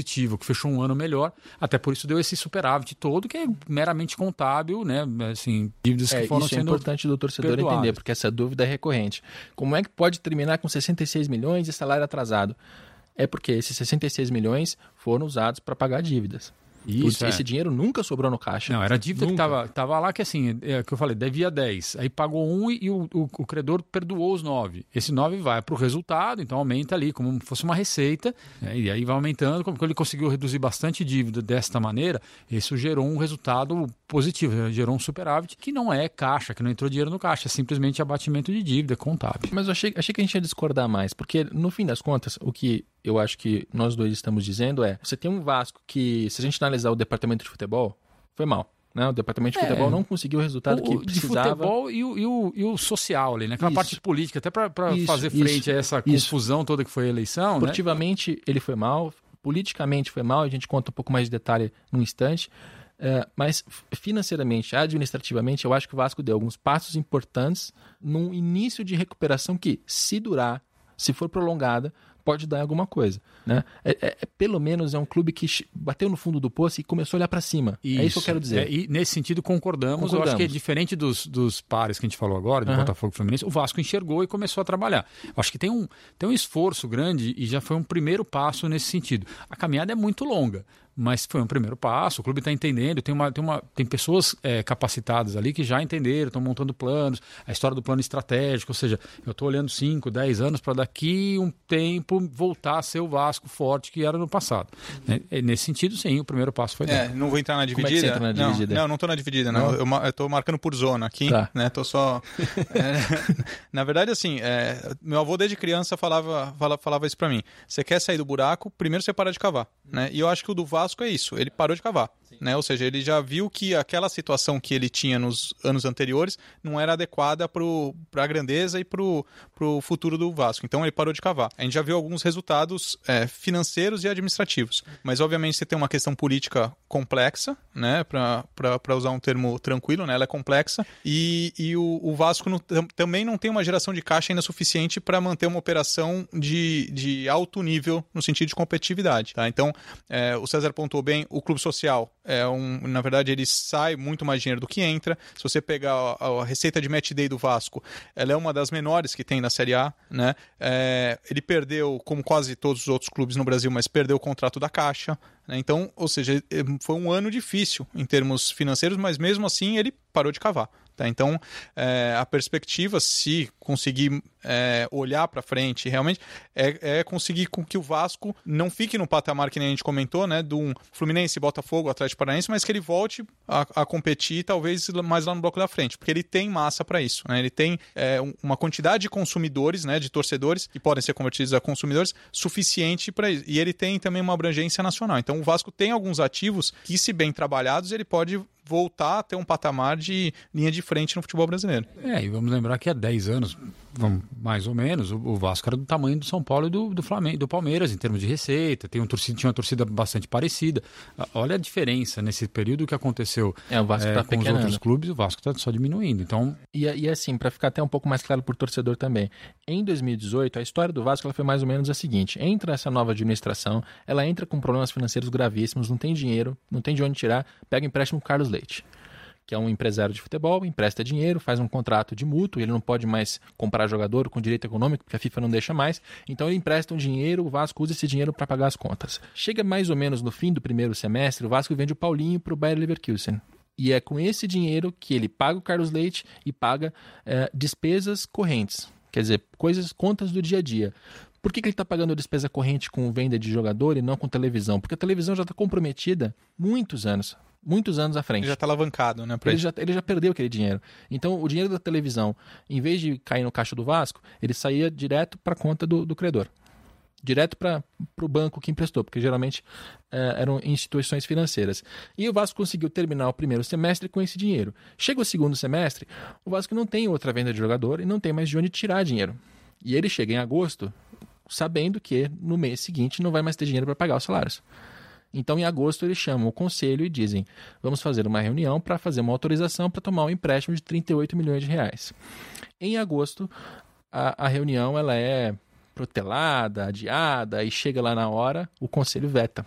positivo, que fechou um ano melhor, até por isso deu esse superávit todo, que é meramente contábil, né? Assim, dívidas É, que foram isso é sendo importante do torcedor perdoadas. entender, porque essa dúvida é recorrente. Como é que pode terminar com 66 milhões e salário atrasado? É porque esses 66 milhões foram usados para pagar dívidas. Isso, é. Esse dinheiro nunca sobrou no caixa. Não, era dívida que Nunca. tava, tava lá que assim, é que eu falei, devia 10. Aí pagou um e o, o, o credor perdoou os 9. Esse 9 vai para o resultado, então aumenta ali como se fosse uma receita, né, e aí vai aumentando. Como ele conseguiu reduzir bastante dívida desta maneira, isso gerou um resultado positivo, né, gerou um superávit que não é caixa, que não entrou dinheiro no caixa, é simplesmente abatimento de dívida contábil. Mas eu achei, achei que a gente ia discordar mais, porque no fim das contas, o que eu acho que nós dois estamos dizendo é: você tem um Vasco que, se a gente analisar o departamento de futebol, foi mal. Né? O departamento de É. futebol não conseguiu o resultado O- que de precisava. futebol e o, e o, e o social ali, né? Aquela Isso. parte política, até para fazer isso, frente a essa confusão toda que foi a eleição, né? Esportivamente, ele foi mal. Politicamente, foi mal. A gente conta um pouco mais de detalhe num instante. É, mas financeiramente, administrativamente, eu acho que o Vasco deu alguns passos importantes num início de recuperação que, se durar, se for prolongada, pode dar alguma coisa. Né? É, é- é- pelo menos é um clube que bateu no fundo do poço e começou a olhar para cima. É isso que eu quero dizer. É, e nesse sentido concordamos. Eu acho Concordamos. que é diferente dos, dos pares que a gente falou agora, de Aham. Botafogo e Fluminense, o Vasco enxergou e começou a trabalhar. Eu acho que tem um, tem um esforço grande e já foi um primeiro passo nesse sentido. A caminhada é muito longa. Mas foi um primeiro passo, o clube está entendendo, tem, uma, tem, uma, tem pessoas é, capacitadas ali que já entenderam, estão montando planos, a história do plano estratégico, ou seja, eu estou olhando 5, 10 anos para daqui um tempo voltar a ser o Vasco forte que era no passado. Né? E Nesse sentido, sim, o primeiro passo foi É, não vou entrar na Como é que dividida. você entra na não, dividida? Não, não tô na dividida, não. Não? Eu, tô marcando por zona aqui, Tá. né? Tô só. É, na verdade, assim, é, meu avô desde criança falava, fala- falava isso pra mim. Você quer sair do buraco, primeiro você para de cavar, né? E eu acho que o do Vasco é isso. Ele parou de cavar. Né? Ou seja, ele já viu que aquela situação que ele tinha nos anos anteriores não era adequada para a grandeza e para o futuro do Vasco. Então ele parou de cavar. A gente já viu alguns resultados é, financeiros e administrativos. Mas obviamente você tem uma questão política complexa, né? para usar um termo tranquilo, né? ela é complexa. E, e o, o Vasco não- tam- também não tem uma geração de caixa ainda suficiente para manter uma operação de, de alto nível no sentido de competitividade. Tá? Então, é, o César pontuou bem, o clube social é um, na verdade, ele sai muito mais dinheiro do que entra. Se você pegar a, a receita de match day do Vasco, ela é uma das menores que tem na Série A, né? É, ele perdeu, como quase todos os outros clubes no Brasil, mas perdeu o contrato da Caixa. né? Então, ou seja, eh, foi um ano difícil em termos financeiros, mas mesmo assim ele parou de cavar. Tá? Então, é, a perspectiva, se conseguir é, olhar para frente, realmente, é, é, conseguir com que o Vasco não fique no patamar que nem a gente comentou, né, do um Fluminense, Botafogo, Atlético Paranaense, mas que ele volte a, a, competir, talvez mais lá no bloco da frente, porque ele tem massa para isso. Né? Ele tem é, uma quantidade de consumidores, né, de torcedores que podem ser convertidos a consumidores suficiente para isso. E ele tem também uma abrangência nacional. Então, o Vasco tem alguns ativos que, se bem trabalhados, ele pode voltar a ter um patamar de linha de frente no futebol brasileiro. É, e vamos lembrar que há 10 anos, mais ou menos, o Vasco era do tamanho do São Paulo e do, do Flamengo, do Palmeiras em termos de receita, tem um torcida, tinha uma torcida bastante parecida. Olha a diferença nesse período que aconteceu é, o Vasco é, tá com os outros clubes, o Vasco está só diminuindo. Então... E, e assim, para ficar até um pouco mais claro para o torcedor também, em 2018, a história do Vasco ela foi mais ou menos a seguinte: entra essa nova administração, ela entra com problemas financeiros gravíssimos, não tem dinheiro, não tem de onde tirar, pega empréstimo com Carlos Leite que é um empresário de futebol, empresta dinheiro, faz um contrato de mútuo, ele não pode mais comprar jogador com direito econômico, porque a FIFA não deixa mais. Então ele empresta um dinheiro, o Vasco usa esse dinheiro para pagar as contas. Chega mais ou menos no fim do primeiro semestre, o Vasco vende o Paulinho para o Bayer Leverkusen. E é com esse dinheiro que ele paga o Carlos Leite e paga é, despesas correntes. Quer dizer, coisas, contas do dia a dia. Por que, que ele está pagando despesa corrente com venda de jogador e não com televisão? Porque a televisão já está comprometida muitos anos muitos anos à frente. Ele já está alavancado, né? Ele já, ele já perdeu aquele dinheiro. Então, o dinheiro da televisão, em vez de cair no caixa do Vasco, ele saía direto para a conta do, do credor. Direto para o banco que emprestou, porque geralmente é, eram instituições financeiras. E o Vasco conseguiu terminar o primeiro semestre com esse dinheiro. Chega o segundo semestre, o Vasco não tem outra venda de jogador e não tem mais de onde tirar dinheiro. E ele chega em agosto sabendo que no mês seguinte não vai mais ter dinheiro para pagar os salários. Então, em agosto, eles chamam o conselho e dizem: vamos fazer uma reunião para fazer uma autorização para tomar um empréstimo de 38 milhões de reais. Em agosto, a, a reunião ela é protelada, adiada, e chega lá na hora, o conselho veta.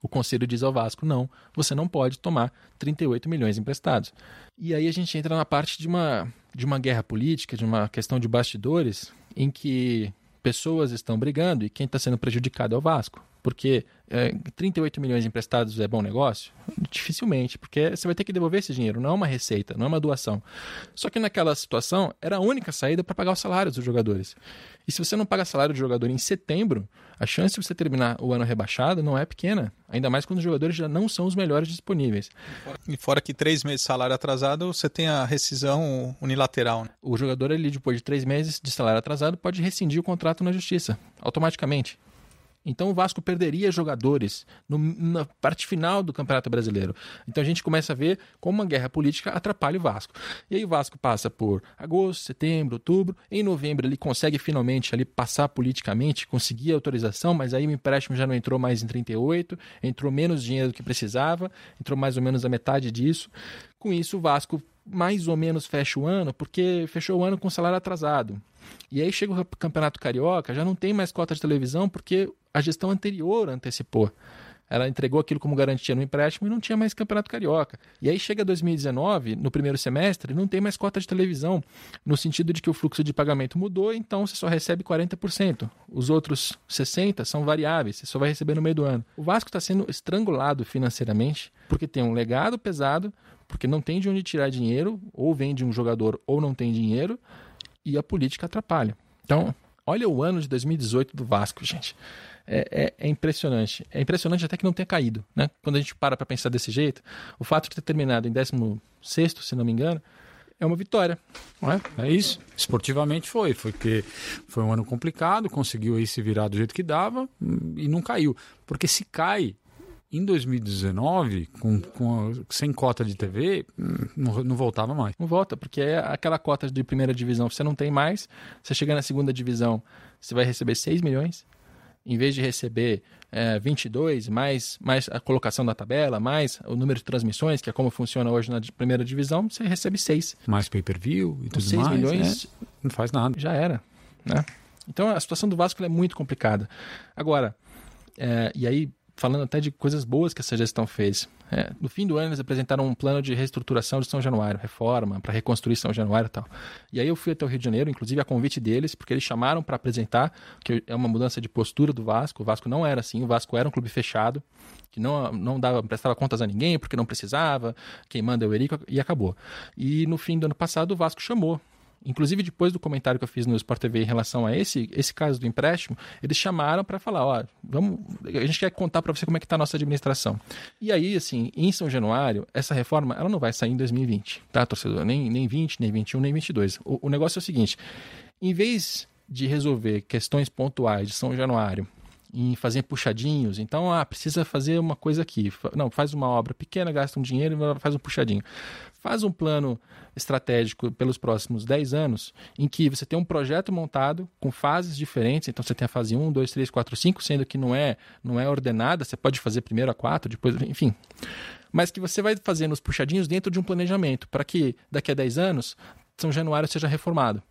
O conselho diz ao Vasco: não, você não pode tomar 38 milhões emprestados. E aí a gente entra na parte de uma, de uma guerra política, de uma questão de bastidores, em que pessoas estão brigando e quem está sendo prejudicado é o Vasco. Porque é, 38 milhões emprestados é bom negócio? Dificilmente, porque você vai ter que devolver esse dinheiro, não é uma receita, não é uma doação. Só que naquela situação era a única saída para pagar os salários dos jogadores. E se você não paga salário de jogador em setembro, a chance de você terminar o ano rebaixado não é pequena. Ainda mais quando os jogadores já não são os melhores disponíveis. E fora que três meses de salário atrasado, você tem a rescisão unilateral. Né? O jogador, ele, depois de três meses de salário atrasado, pode rescindir o contrato na justiça, automaticamente. Então o Vasco perderia jogadores no, na parte final do Campeonato Brasileiro. Então a gente começa a ver como uma guerra política atrapalha o Vasco. E aí o Vasco passa por agosto, setembro, outubro. Em novembro ele consegue finalmente ali passar politicamente, conseguir autorização, mas aí o empréstimo já não entrou mais em 38, entrou menos dinheiro do que precisava, entrou mais ou menos a metade disso. Com isso o Vasco mais ou menos fecha o ano, porque fechou o ano com salário atrasado. E aí chega o Campeonato Carioca, já não tem mais cota de televisão, porque a gestão anterior antecipou. Ela entregou aquilo como garantia no empréstimo e não tinha mais Campeonato Carioca. E aí chega 2019, no primeiro semestre, não tem mais cota de televisão, no sentido de que o fluxo de pagamento mudou, então você só recebe 40%. Os outros 60% são variáveis, você só vai receber no meio do ano. O Vasco está sendo estrangulado financeiramente porque tem um legado pesado, porque não tem de onde tirar dinheiro, ou vende um jogador ou não tem dinheiro, e a política atrapalha. Então, olha o ano de 2018 do Vasco, gente. É, é, é, impressionante. É impressionante até que não tenha caído. Né? Quando a gente para para pensar desse jeito, o fato de ter terminado em 16, se não me engano, é uma vitória. É, é isso. Esportivamente foi. Foi que foi um ano complicado, conseguiu aí se virar do jeito que dava hum, e não caiu. Porque se cai, em 2019, com, com, sem cota de TV, não, não, voltava mais. Não volta, porque é aquela cota de primeira divisão você não tem mais. Você chega na segunda divisão, você vai receber 6 milhões. Em vez de receber é, 22, mais, mais a colocação da tabela, mais o número de transmissões, que é como funciona hoje na primeira divisão, você recebe 6. Mais pay-per-view e tudo 6 mais. 6 milhões. É, não faz nada. Já era. Né? Então a situação do Vasco é muito complicada. Agora, é, e aí falando até de coisas boas que essa gestão fez. É, no fim do ano, eles apresentaram um plano de reestruturação de São Januário, reforma, para reconstruir São Januário e tal. E aí eu fui até o Rio de Janeiro, inclusive a convite deles, porque eles chamaram para apresentar, que é uma mudança de postura do Vasco. O Vasco não era assim, o Vasco era um clube fechado, que não, não dava, prestava contas a ninguém, porque não precisava, quem manda é o Erico, e acabou. E no fim do ano passado, o Vasco chamou Inclusive, depois do comentário que eu fiz no Sport TV em relação a esse, esse caso do empréstimo, eles chamaram para falar: ó, vamos, a gente quer contar para você como é que está a nossa administração. E aí, assim, em São Januário, essa reforma ela não vai sair em 2020, tá, torcedor? Nem, nem 20, nem 21, nem 22. O, o negócio é o seguinte: em vez de resolver questões pontuais de São Januário em fazer puxadinhos. Então, ah, precisa fazer uma coisa aqui. Não, faz uma obra pequena, gasta um dinheiro e faz um puxadinho. Faz um plano estratégico pelos próximos 10 anos, em que você tem um projeto montado com fases diferentes. Então, você tem a fase 1, 2, 3, 4, 5, sendo que não é, não é ordenada. Você pode fazer primeiro a 4, depois, enfim. Mas que você vai fazendo os puxadinhos dentro de um planejamento, para que daqui a 10 anos São Januário seja reformado.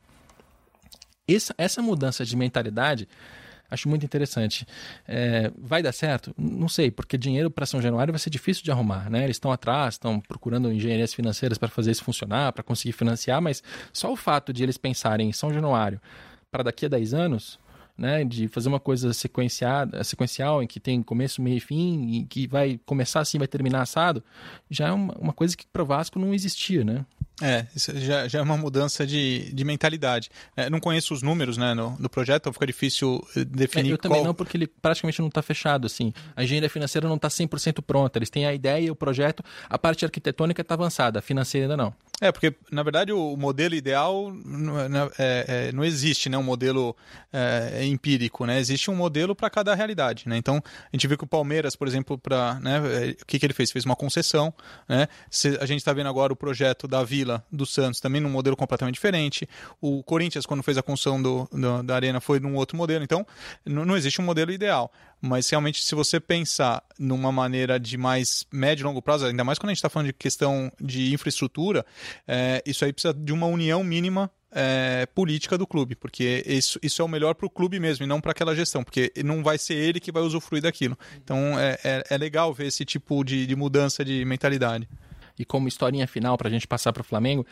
Essa, essa mudança de mentalidade Acho muito interessante. É, vai dar certo? Não sei, porque dinheiro para São Januário vai ser difícil de arrumar, né? Eles estão atrás, estão procurando engenharias financeiras para fazer isso funcionar, para conseguir financiar, mas só o fato de eles pensarem em São Januário para daqui a 10 anos, né, de fazer uma coisa sequenciada, sequencial, em que tem começo, meio e fim, e que vai começar assim, vai terminar assado, já é uma, uma coisa que para o Vasco não existia, né? É, isso já, já é uma mudança de, de mentalidade. É, não conheço os números né, no, no projeto, então fica difícil eh, definir é, eu qual... também não, porque ele praticamente não está fechado. assim. A engenharia financeira não está 100% pronta. Eles têm a ideia, o projeto, a parte arquitetônica está avançada, a financeira ainda não. É, porque, na verdade, o modelo ideal não, é, é, não existe, né? Um modelo é, empírico, né? Existe um modelo para cada realidade, né? Então, a gente vê que o Palmeiras, por exemplo, para, né? É, o que, que ele fez? Fez uma concessão, né? Se, a gente está vendo agora o projeto da Vila do Santos, também num modelo completamente diferente. O Corinthians, quando fez a construção do, do da Arena, foi num outro modelo. Então, não existe um modelo ideal. Mas realmente, se você pensar numa maneira de mais médio e longo prazo, ainda mais quando a gente está falando de questão de infraestrutura, é, isso aí precisa de uma união mínima é, política do clube, porque isso, isso é o melhor para o clube mesmo e não para aquela gestão, porque não vai ser ele que vai usufruir daquilo. Então é, é, é legal ver esse tipo de, de mudança de mentalidade. E como historinha final para a gente passar para o Flamengo,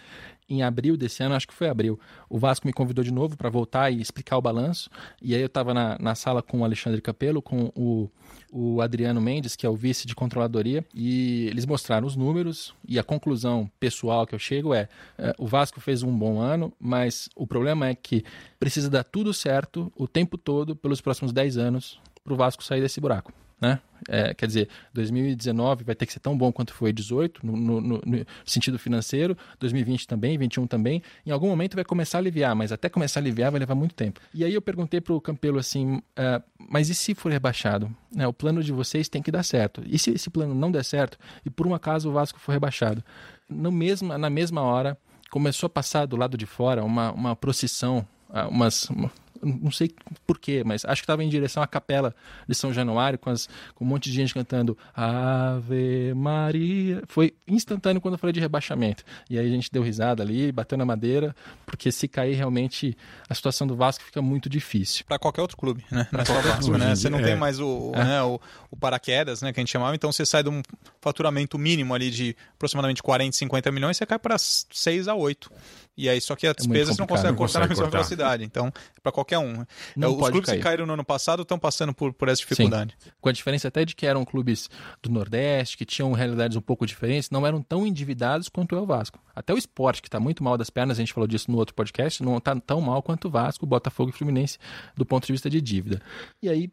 em abril desse ano, acho que foi abril, o Vasco me convidou de novo para voltar e explicar o balanço. E aí eu estava na, na sala com o Alexandre Capello, com o, o Adriano Mendes, que é o vice de controladoria, e eles mostraram os números. E a conclusão pessoal que eu chego é: é o Vasco fez um bom ano, mas o problema é que precisa dar tudo certo o tempo todo pelos próximos 10 anos para o Vasco sair desse buraco né? É, quer dizer, 2019 vai ter que ser tão bom quanto foi 18 no, no, no, sentido financeiro, 2020 também, 21 também. Em algum momento vai começar a aliviar, mas até começar a aliviar vai levar muito tempo. E aí eu perguntei para o Campelo assim, uh, mas e se for rebaixado? É, o plano de vocês tem que dar certo. E se esse plano não der certo e por um acaso o Vasco for rebaixado? No mesmo, na mesma hora começou a passar do lado de fora uma, uma procissão, uh, umas, uma, não sei porquê, mas acho que estava em direção à capela de São Januário, com, as, com um monte de gente cantando Ave Maria. Foi instantâneo quando eu falei de rebaixamento. E aí a gente deu risada ali, bateu na madeira, porque se cair realmente a situação do Vasco fica muito difícil. Para qualquer outro clube, né? Para qualquer Vasco, né? Você não é. tem mais o, é. né, o, o, paraquedas, né, que a gente chamava, então você sai de um faturamento mínimo ali de aproximadamente 40, 50 milhões, você cai para 6 a 8. E aí, só que as é despesas não conseguem cortar na mesma cortar. velocidade. Então, é para qualquer um. Não Os clubes cair. que caíram no ano passado estão passando por, por essa dificuldade. Sim. Com a diferença até de que eram clubes do Nordeste, que tinham realidades um pouco diferentes, não eram tão endividados quanto é o Vasco. Até o esporte, que está muito mal das pernas, a gente falou disso no outro podcast, não está tão mal quanto o Vasco, Botafogo e Fluminense do ponto de vista de dívida. E aí,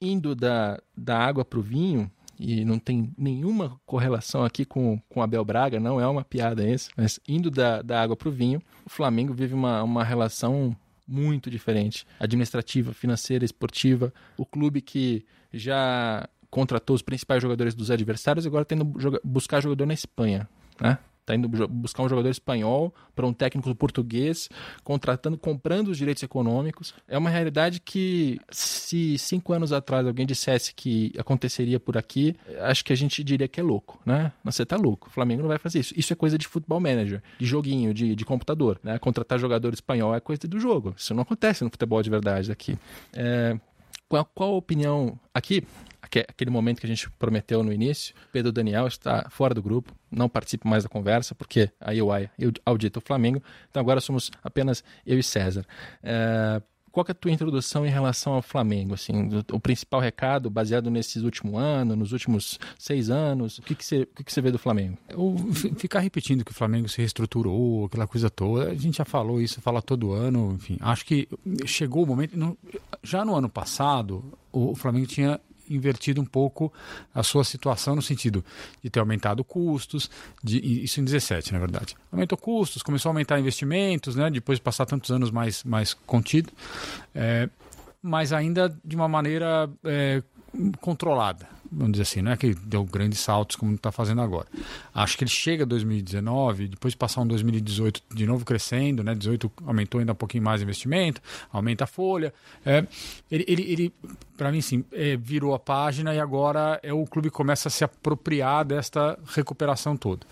indo da, da água para o vinho, e não tem nenhuma correlação aqui com, com Abel Braga, não é uma piada esse, mas indo da, da água para o vinho, o Flamengo vive uma, uma relação muito diferente, administrativa, financeira, esportiva. O clube que já contratou os principais jogadores dos adversários agora tendo buscar jogador na Espanha, né? Está indo buscar um jogador espanhol para um técnico português, contratando, comprando os direitos econômicos. É uma realidade que, se cinco anos atrás alguém dissesse que aconteceria por aqui, acho que a gente diria que é louco, né? Você tá louco. O Flamengo não vai fazer isso. Isso é coisa de futebol manager, de joguinho, de, de computador. Né? Contratar jogador espanhol é coisa do jogo. Isso não acontece no futebol de verdade aqui. É, qual, qual a opinião aqui? Aquele momento que a gente prometeu no início, Pedro Daniel está fora do grupo, não participa mais da conversa, porque a UI audita o Flamengo, então agora somos apenas eu e César. É, qual é a tua introdução em relação ao Flamengo? Assim, o, principal recado, baseado nesses últimos anos, nos últimos seis anos, o que, que, você, o que, que você vê do Flamengo? Eu, ficar repetindo que o Flamengo se reestruturou, aquela coisa toda, a gente já falou isso, fala todo ano, enfim. Acho que chegou o momento. Já no ano passado, o Flamengo tinha invertido um pouco a sua situação no sentido de ter aumentado custos, de, isso em 17, na verdade. Aumentou custos, começou a aumentar investimentos, né, depois de passar tantos anos mais, mais contido, é, mas ainda de uma maneira é, controlada vamos dizer assim, não é que deu grandes saltos como está fazendo agora. Acho que ele chega a 2019, depois de passar um 2018 de novo crescendo, né? 18 aumentou ainda um pouquinho mais o investimento, aumenta a folha. É, ele, ele, ele para mim, sim, é, virou a página e agora é o clube começa a se apropriar desta recuperação toda.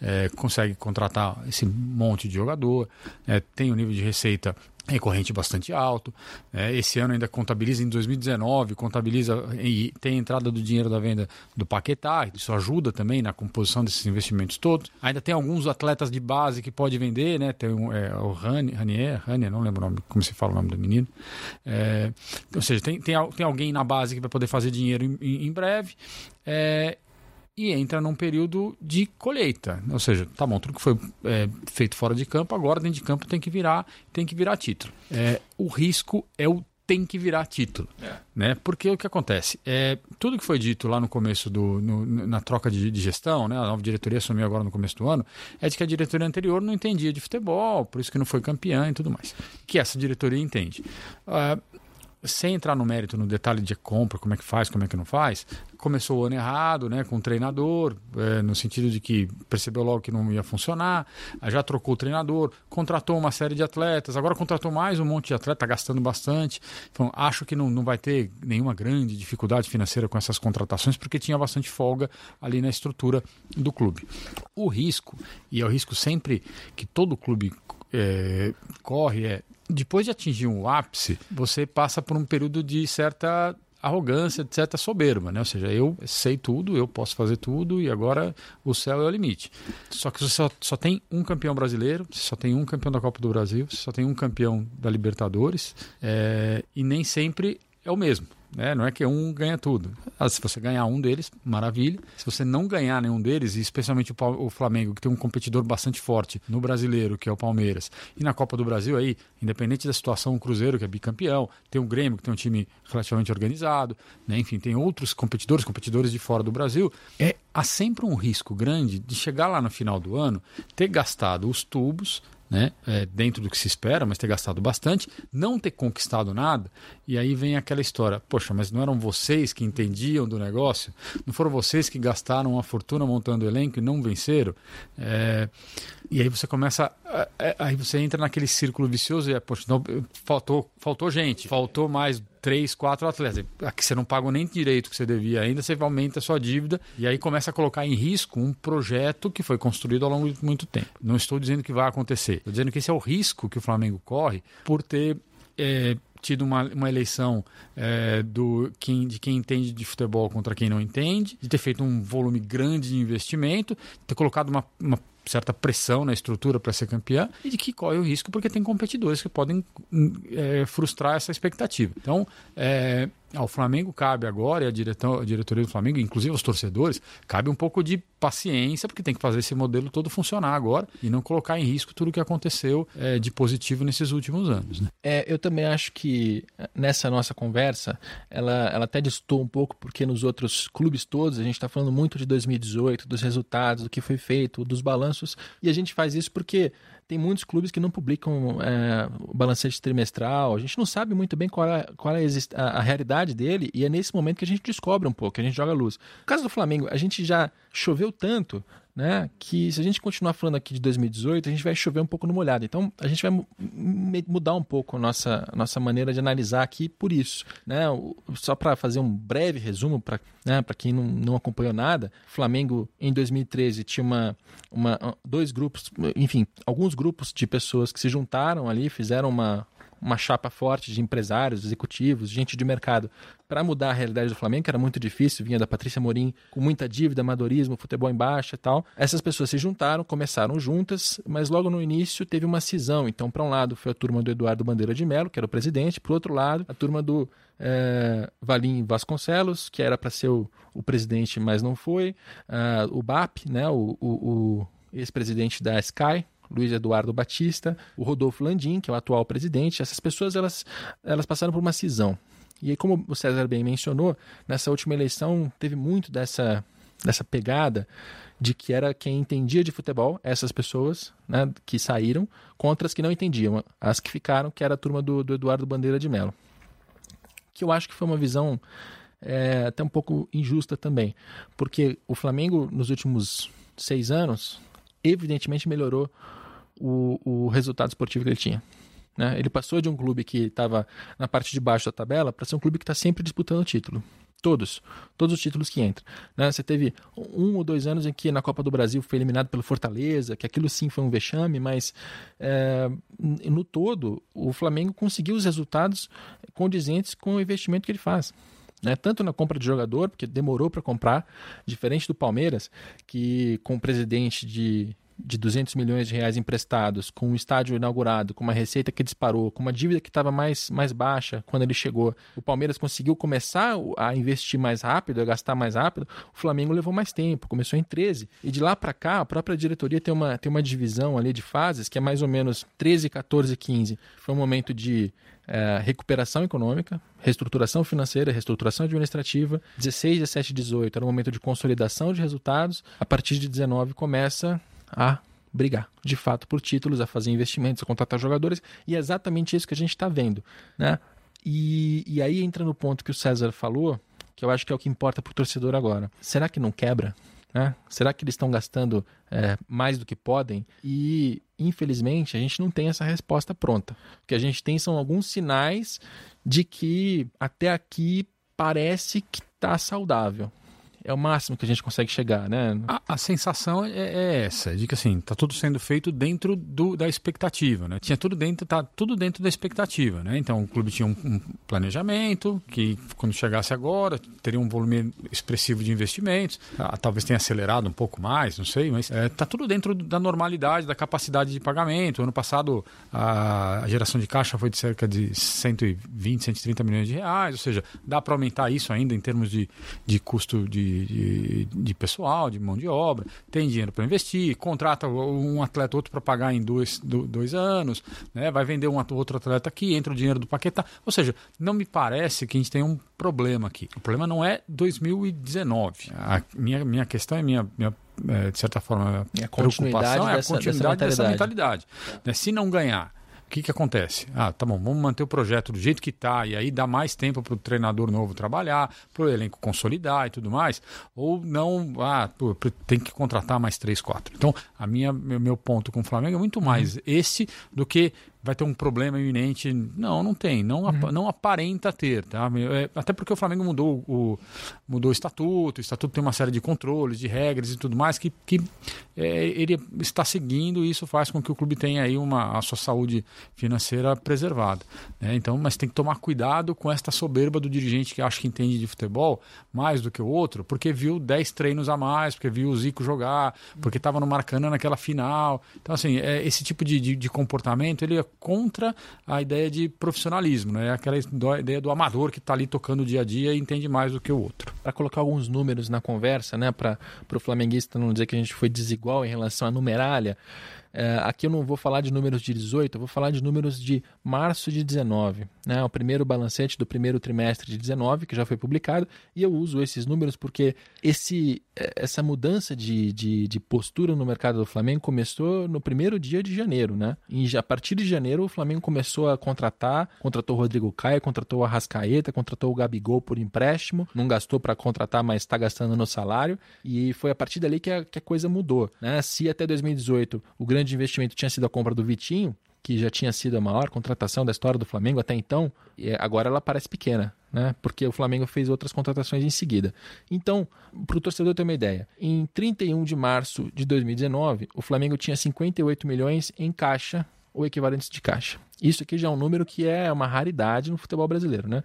É, consegue contratar esse monte de jogador, é, tem um nível de receita recorrente bastante alto. É, esse ano ainda contabiliza em 2019, contabiliza e tem entrada do dinheiro da venda do Paquetá, isso ajuda também na composição desses investimentos todos. Ainda tem alguns atletas de base que pode vender, né? Tem um, é, o Ranier, Ranier, não lembro o nome, como se fala o nome do menino. É, ou seja, tem, tem, tem alguém na base que vai poder fazer dinheiro em, em breve. É, e entra num período de colheita. Ou seja, tá bom, tudo que foi é, feito fora de campo, agora dentro de campo tem que virar, tem que virar título. É, o risco é o tem que virar título, é. né? Porque o que acontece é tudo que foi dito lá no começo do no, na troca de, de, gestão, né? A nova diretoria assumiu agora no começo do ano, é de que a diretoria anterior não entendia de futebol, por isso que não foi campeã e tudo mais. Que essa diretoria entende. Uh, sem entrar no mérito, no detalhe de compra, como é que faz, como é que não faz, começou o ano errado, né, com o treinador, é, no sentido de que percebeu logo que não ia funcionar, já trocou o treinador, contratou uma série de atletas, agora contratou mais um monte de atleta, está gastando bastante. Então, acho que não, não vai ter nenhuma grande dificuldade financeira com essas contratações, porque tinha bastante folga ali na estrutura do clube. O risco, e é o risco sempre que todo clube é, corre, é depois de atingir um ápice, você passa por um período de certa arrogância, de certa soberba, né? Ou seja, eu sei tudo, eu posso fazer tudo e agora o céu é o limite. Só que você só, só tem um campeão brasileiro, você só tem um campeão da Copa do Brasil, você só tem um campeão da Libertadores é, e nem sempre é o mesmo. Né? Não é que um ganha tudo. Ah, se você ganhar um deles, maravilha. Se você não ganhar nenhum deles, e especialmente o Flamengo, que tem um competidor bastante forte no brasileiro, que é o Palmeiras, e na Copa do Brasil aí, independente da situação, o Cruzeiro, que é bicampeão, tem o Grêmio, que tem um time relativamente organizado, né? enfim, tem outros competidores, competidores de fora do Brasil. É, há sempre um risco grande de chegar lá no final do ano, ter gastado os tubos né? É, dentro do que se espera, mas ter gastado bastante, não ter conquistado nada, e aí vem aquela história: poxa, mas não eram vocês que entendiam do negócio? Não foram vocês que gastaram uma fortuna montando o elenco e não venceram? É, e aí você começa. Aí você entra naquele círculo vicioso e é, poxa, não, faltou, faltou gente, faltou mais três, quatro atletas. Aqui você não paga nem direito que você devia ainda, você aumenta a sua dívida e aí começa a colocar em risco um projeto que foi construído ao longo de muito tempo. Não estou dizendo que vai acontecer, estou dizendo que esse é o risco que o Flamengo corre por ter. É, tido uma, uma eleição é, do quem, de quem entende de futebol contra quem não entende, de ter feito um volume grande de investimento, ter colocado uma, uma certa pressão na estrutura para ser campeã e de que corre o risco porque tem competidores que podem é, frustrar essa expectativa. Então, é, ao Flamengo cabe agora, e a, diretor, a diretoria do Flamengo, inclusive os torcedores, cabe um pouco de paciência, porque tem que fazer esse modelo todo funcionar agora e não colocar em risco tudo o que aconteceu é, de positivo nesses últimos anos. Né? É, eu também acho que nessa nossa conversa, ela, ela até distou um pouco, porque nos outros clubes todos a gente está falando muito de 2018, dos resultados, do que foi feito, dos balanços, e a gente faz isso porque tem muitos clubes que não publicam é, o balancete trimestral. A gente não sabe muito bem qual é, qual é a, a, realidade dele e é nesse momento que a gente descobre um pouco, que a gente joga luz. No caso do Flamengo, a gente já choveu tanto né? Que se a gente continuar falando aqui de 2018, a gente vai chover um pouco no molhado. Então, a gente vai mudar um pouco a nossa, nossa maneira de analisar aqui por isso, né? Só para fazer um breve resumo para né, quem não, não acompanhou nada, Flamengo em 2013 tinha uma, uma, dois grupos, enfim, alguns grupos de pessoas que se juntaram ali, fizeram uma uma chapa forte de empresários, executivos, gente de mercado para mudar a realidade do Flamengo, que era muito difícil, vinha da Patrícia Morim com muita dívida, amadorismo, futebol em baixa e tal. Essas pessoas se juntaram, começaram juntas, mas logo no início teve uma cisão. Então, para um lado foi a turma do Eduardo Bandeira de Mello, que era o presidente, para o outro lado, a turma do é, Valim Vasconcelos, que era para ser o, o, presidente, mas não foi, uh, o BAP, né, o, o, o ex-presidente da Sky, Luiz Eduardo Batista, o Rodolfo Landim, que é o atual presidente. Essas pessoas elas, elas passaram por uma cisão. E aí, como o César bem mencionou, nessa última eleição teve muito dessa, dessa pegada de que era quem entendia de futebol, essas pessoas né, que saíram, contra as que não entendiam, as que ficaram, que era a turma do, do Eduardo Bandeira de Mello. Que eu acho que foi uma visão é, até um pouco injusta também, porque o Flamengo, nos últimos seis anos, evidentemente melhorou o, o resultado esportivo que ele tinha. Né? Ele passou de um clube que estava na parte de baixo da tabela para ser um clube que está sempre disputando o título. Todos. Todos os títulos que entram. Né? Você teve um ou dois anos em que na Copa do Brasil foi eliminado pelo Fortaleza, que aquilo sim foi um vexame, mas é, no todo o Flamengo conseguiu os resultados condizentes com o investimento que ele faz. Né? Tanto na compra de jogador, porque demorou para comprar, diferente do Palmeiras, que com o presidente de de 200 milhões de reais emprestados, com o estádio inaugurado, com uma receita que disparou, com uma dívida que estava mais, mais baixa quando ele chegou, o Palmeiras conseguiu começar a investir mais rápido, a gastar mais rápido, o Flamengo levou mais tempo, começou em 13. E de lá para cá, a própria diretoria tem uma, tem uma divisão ali de fases que é mais ou menos 13, 14, 15. Foi um momento de é, recuperação econômica, reestruturação financeira, reestruturação administrativa. 16, 17, 18 era um momento de consolidação de resultados. A partir de 19 começa a brigar, de fato, por títulos, a fazer investimentos, a contratar jogadores, e é exatamente isso que a gente está vendo. Né? E, e aí entra no ponto que o César falou, que eu acho que é o que importa para o torcedor agora. Será que não quebra? Né? Será que eles estão gastando é, mais do que podem? E, infelizmente, a gente não tem essa resposta pronta. O que a gente tem são alguns sinais de que até aqui parece que está saudável é o máximo que a gente consegue chegar, né? A, a sensação é, é, essa, de que assim, tá tudo sendo feito dentro do, da expectativa, né? Tinha tudo dentro, tá tudo dentro da expectativa, né? Então o clube tinha um, um planejamento que quando chegasse agora teria um volume expressivo de investimentos, ah, talvez tenha acelerado um pouco mais, não sei, mas é, tá tudo dentro da normalidade, da capacidade de pagamento. Ano passado a, a geração de caixa foi de cerca de 120, 130 milhões de reais, ou seja, dá para aumentar isso ainda em termos de, de custo de de, de, pessoal, de mão de obra, tem dinheiro para investir, contrata um atleta outro para pagar em dois, dois anos, né? vai vender um outro atleta aqui, entra o dinheiro do Paquetá. Ou seja, não me parece que a gente tem um problema aqui. O problema não é 2019. A minha, minha questão é minha, minha é, de certa forma, a preocupação é a continuidade dessa, dessa mentalidade. Né? Se não ganhar o que, que acontece? Ah, tá bom, vamos manter o projeto do jeito que está, e aí dá mais tempo para o treinador novo trabalhar, para o elenco consolidar e tudo mais, ou não, ah, pô, tem que contratar mais três, quatro. Então, a minha, meu ponto com o Flamengo é muito mais uhum. esse do que vai ter um problema iminente. Não, não tem. Não, uhum. não aparenta ter. Tá? É, até porque o Flamengo mudou o, mudou o estatuto. O estatuto tem uma série de controles, de regras e tudo mais que, que é, ele está seguindo e isso faz com que o clube tenha aí uma, a sua saúde financeira preservada. Né? Então, mas tem que tomar cuidado com esta soberba do dirigente que acha que entende de futebol mais do que o outro, porque viu 10 treinos a mais, porque viu o Zico jogar, porque estava no Marcana naquela final. Então, assim, é, esse tipo de, de, de comportamento ele é contra a ideia de profissionalismo, né? aquela ideia do amador que está ali tocando o dia a dia e entende mais do que o outro. Para colocar alguns números na conversa, né? para o flamenguista não dizer que a gente foi desigual em relação à numeralha, é, aqui eu não vou falar de números de 18, eu vou falar de números de março de 19, né? o primeiro balancete do primeiro trimestre de 19, que já foi publicado, e eu uso esses números porque esse, é, essa mudança de, de, de postura no mercado do Flamengo começou no primeiro dia de janeiro. Né? E a partir de janeiro o Flamengo começou a contratar, contratou o Rodrigo Caio, contratou o Arrascaeta, contratou o Gabigol por empréstimo, não gastou para contratar, mas está gastando no salário, e foi a partir dali que a, que a coisa mudou. Né? Se até 2018 o grande grande investimento tinha sido a compra do Vitinho, que já tinha sido a maior contratação da história do Flamengo até então, e agora ela parece pequena, né? Porque o Flamengo fez outras contratações em seguida. Então, para o torcedor ter uma ideia, em 31 de março de 2019, o Flamengo tinha 58 milhões em caixa ou equivalentes de caixa. Isso aqui já é um número que é uma raridade no futebol brasileiro, né?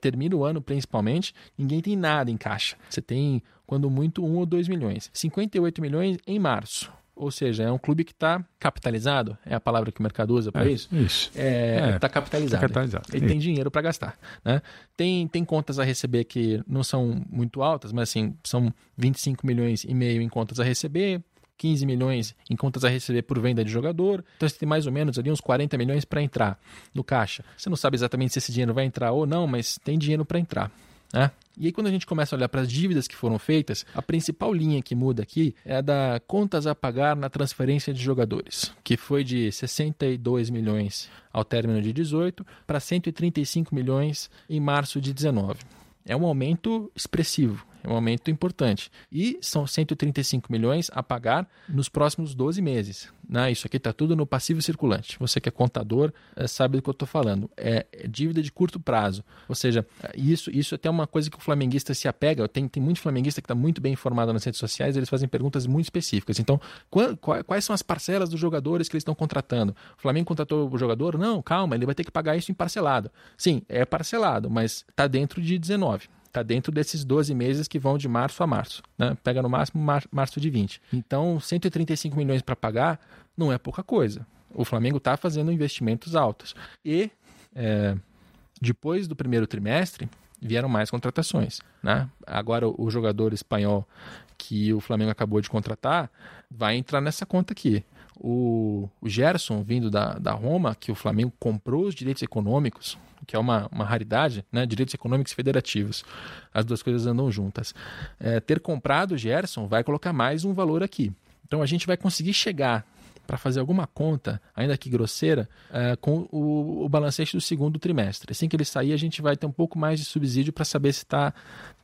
Termina o ano, principalmente, ninguém tem nada em caixa. Você tem, quando muito, um ou dois milhões. 58 milhões em março. Ou seja, é um clube que está capitalizado, é a palavra que o mercado usa para É, isso? isso. Está é, tá capitalizado. tá capitalizado. Ele tem dinheiro para gastar. Né? Tem, tem contas a receber que não são muito altas, mas assim, são 25 milhões e meio em contas a receber, 15 milhões em contas a receber por venda de jogador. Então você tem mais ou menos ali uns 40 milhões para entrar no caixa. Você não sabe exatamente se esse dinheiro vai entrar ou não, mas tem dinheiro para entrar. Né? E aí, quando a gente começa a olhar para as dívidas que foram feitas, a principal linha que muda aqui é a da contas a pagar na transferência de jogadores, que foi de 62 milhões ao término de 18 para 135 milhões em março de 19. É um aumento expressivo, é um aumento importante. E são 135 milhões a pagar nos próximos 12 meses. Né? Isso aqui está tudo no passivo circulante. Você que é contador é, sabe do que eu estou falando. É, é, dívida de curto prazo. Ou seja, isso, isso é até uma coisa que o flamenguista se apega. Tem, tem muito flamenguista que está muito bem informado nas redes sociais, eles fazem perguntas muito específicas. Então, qual, qual, quais são as parcelas dos jogadores que eles estão contratando? O Flamengo contratou o jogador? Não, calma, ele vai ter que pagar isso em parcelado. Sim, é parcelado, mas está dentro de 19 está dentro desses 12 meses que vão de março a março. Né? Pega no máximo mar março de 20. Então, 135 milhões para pagar não é pouca coisa. O Flamengo está fazendo investimentos altos. E é, depois do primeiro trimestre, vieram mais contratações. Né? Agora, o jogador espanhol que o Flamengo acabou de contratar vai entrar nessa conta aqui. O, o Gerson, vindo da, da Roma, que o Flamengo comprou os direitos econômicos, que é uma, uma raridade, né? direitos econômicos federativos. As duas coisas andam juntas. É, ter comprado o Gerson vai colocar mais um valor aqui. Então a gente vai conseguir chegar para fazer alguma conta, ainda que grosseira, é, com o, o balancete do segundo trimestre. Assim que ele sair, a gente vai ter um pouco mais de subsídio para saber se está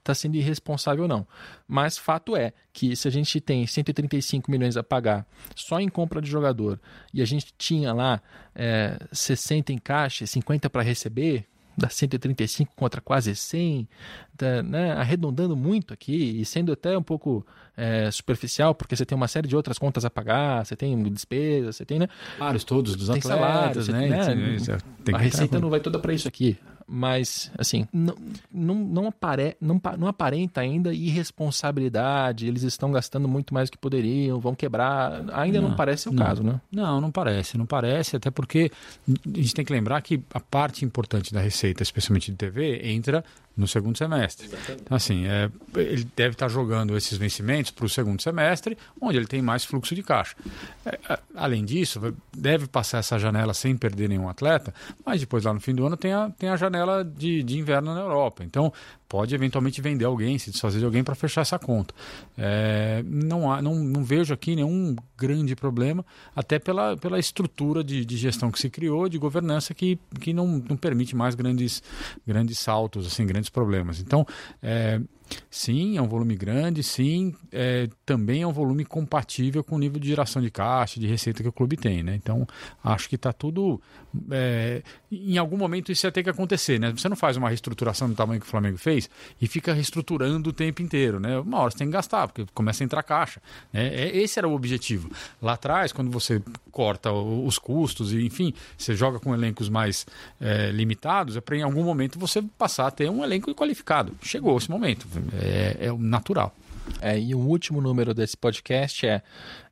tá sendo irresponsável ou não. Mas fato é que se a gente tem 135 milhões a pagar só em compra de jogador e a gente tinha lá é, 60 em caixa, 50 para receber, dá 135 contra quase 100, tá, né, arredondando muito aqui e sendo até um pouco é, superficial, porque você tem uma série de outras contas a pagar, você tem despesas, você tem, né? Salários todos dos tem atletas, salário, né? você, né? Tem a receita não vai toda para isso aqui. Mas, assim, não, não, não, apare, não, não aparenta ainda irresponsabilidade, eles estão gastando muito mais do que poderiam, vão quebrar. Ainda não, Não, parece o não. caso, né? Não, não parece, não parece, até porque a gente tem que lembrar que a parte importante da receita, especialmente de TV, entra no segundo semestre. Então, assim, é, ele deve estar jogando esses vencimentos para o segundo semestre, onde ele tem mais fluxo de caixa. É, a- além disso, deve passar essa janela sem perder nenhum atleta, mas depois lá no fim do ano tem a, tem a janela de, de inverno na Europa. Então, pode eventualmente vender alguém, se desfazer de alguém para fechar essa conta. É, não, há, não, não vejo aqui nenhum grande problema, até pela, pela estrutura de, de gestão que se criou, de governança, que, que não, não permite mais grandes, grandes saltos, assim, grandes problemas. Então, é, sim, é um volume grande, sim, é, também é um volume compatível com o nível de geração de caixa, de receita que o clube tem. Né? Então, acho que está tudo. É, em algum momento isso ia ter que acontecer. Né? Você não faz uma reestruturação do tamanho que o Flamengo fez e fica reestruturando o tempo inteiro. Né? Uma hora você tem que gastar, porque começa a entrar caixa. Né? É, esse era o objetivo. Lá atrás, quando você corta os custos e, enfim, você joga com elencos mais é, limitados, é para em algum momento você passar a ter um elenco qualificado. Chegou esse momento. É, é natural. É, e o último número desse podcast é,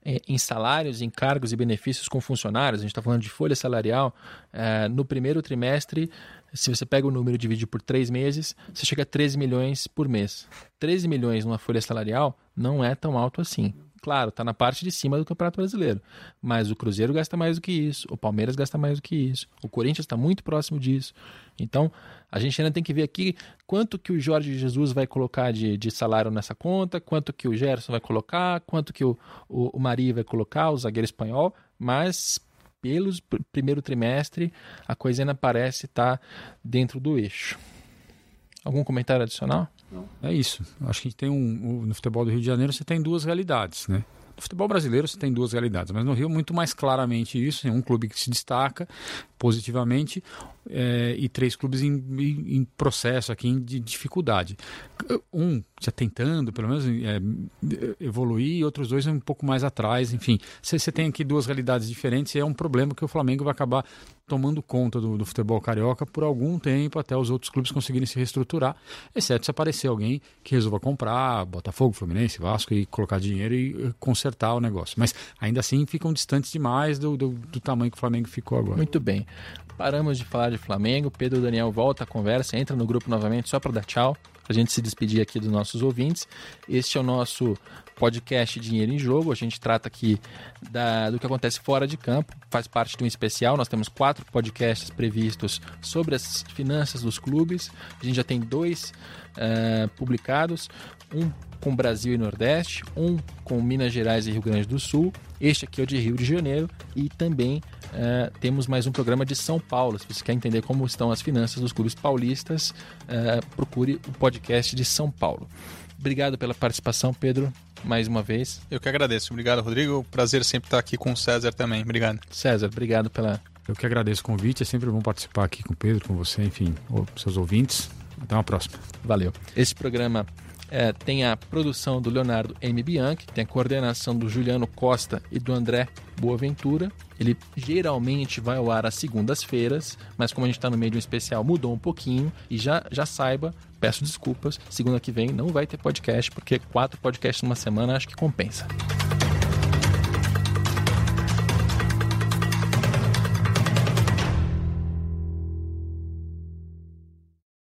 é, em salários, encargos e benefícios com funcionários. A gente está falando de folha salarial. é, no primeiro trimestre, se você pega o número e divide por três meses, você chega a 13 milhões por mês. 13 milhões numa folha salarial não é tão alto assim. Claro, está na parte de cima do Campeonato Brasileiro. Mas o Cruzeiro gasta mais do que isso, o Palmeiras gasta mais do que isso, o Corinthians está muito próximo disso. Então, a gente ainda tem que ver aqui quanto que o Jorge Jesus vai colocar de, de salário nessa conta, quanto que o Gerson vai colocar, quanto que o, o, o Mari vai colocar, o zagueiro espanhol, mas pelos pr- primeiro trimestre a coisa ainda parece estar dentro do eixo. Algum comentário adicional? É isso. Acho que tem um, o- no futebol do Rio de Janeiro você tem duas realidades, né? No futebol brasileiro você tem duas realidades, mas no Rio muito mais claramente isso. É um clube que se destaca positivamente é, e três clubes em, em, processo aqui de dificuldade. Um já tentando, pelo menos, é, evoluir, e outros dois um pouco mais atrás. Enfim, você tem aqui duas realidades diferentes e é um problema que o Flamengo vai acabar tomando conta do, do, futebol carioca por algum tempo até os outros clubes conseguirem se reestruturar, exceto se aparecer alguém que resolva comprar Botafogo, Fluminense, Vasco e colocar dinheiro e consertar o negócio. Mas ainda assim ficam distantes demais do, do, do tamanho que o Flamengo ficou agora. Muito bem. Paramos de falar de Flamengo. Pedro Daniel volta à conversa, entra no grupo novamente só para dar tchau, para a gente se despedir aqui dos nossos ouvintes. Este é o nosso podcast Dinheiro em Jogo. A gente trata aqui da, do que acontece fora de campo, faz parte de um especial. Nós temos quatro podcasts previstos sobre as finanças dos clubes. A gente já tem dois uh, publicados: um com Brasil e Nordeste, um com Minas Gerais e Rio Grande do Sul. Este aqui é o de Rio de Janeiro e também uh, temos mais um programa de São Paulo. Se você quer entender como estão as finanças dos clubes paulistas, uh, procure o podcast de São Paulo. Obrigado pela participação, Pedro mais uma vez. Eu que agradeço. Obrigado, Rodrigo. Prazer sempre estar aqui com o César também. Obrigado. César, obrigado pela. Eu que agradeço o convite. É sempre bom participar aqui com o Pedro, com você, enfim, seus ouvintes. Até uma próxima. Valeu. Esse programa é, tem a produção do Leonardo M. Bianchi, tem a coordenação do Juliano Costa e do André Boaventura. Ele geralmente vai ao ar às segundas-feiras, mas como a gente está no meio de um especial, mudou um pouquinho. E já, já saiba, peço desculpas, segunda que vem não vai ter podcast, porque quatro podcasts numa semana acho que compensa.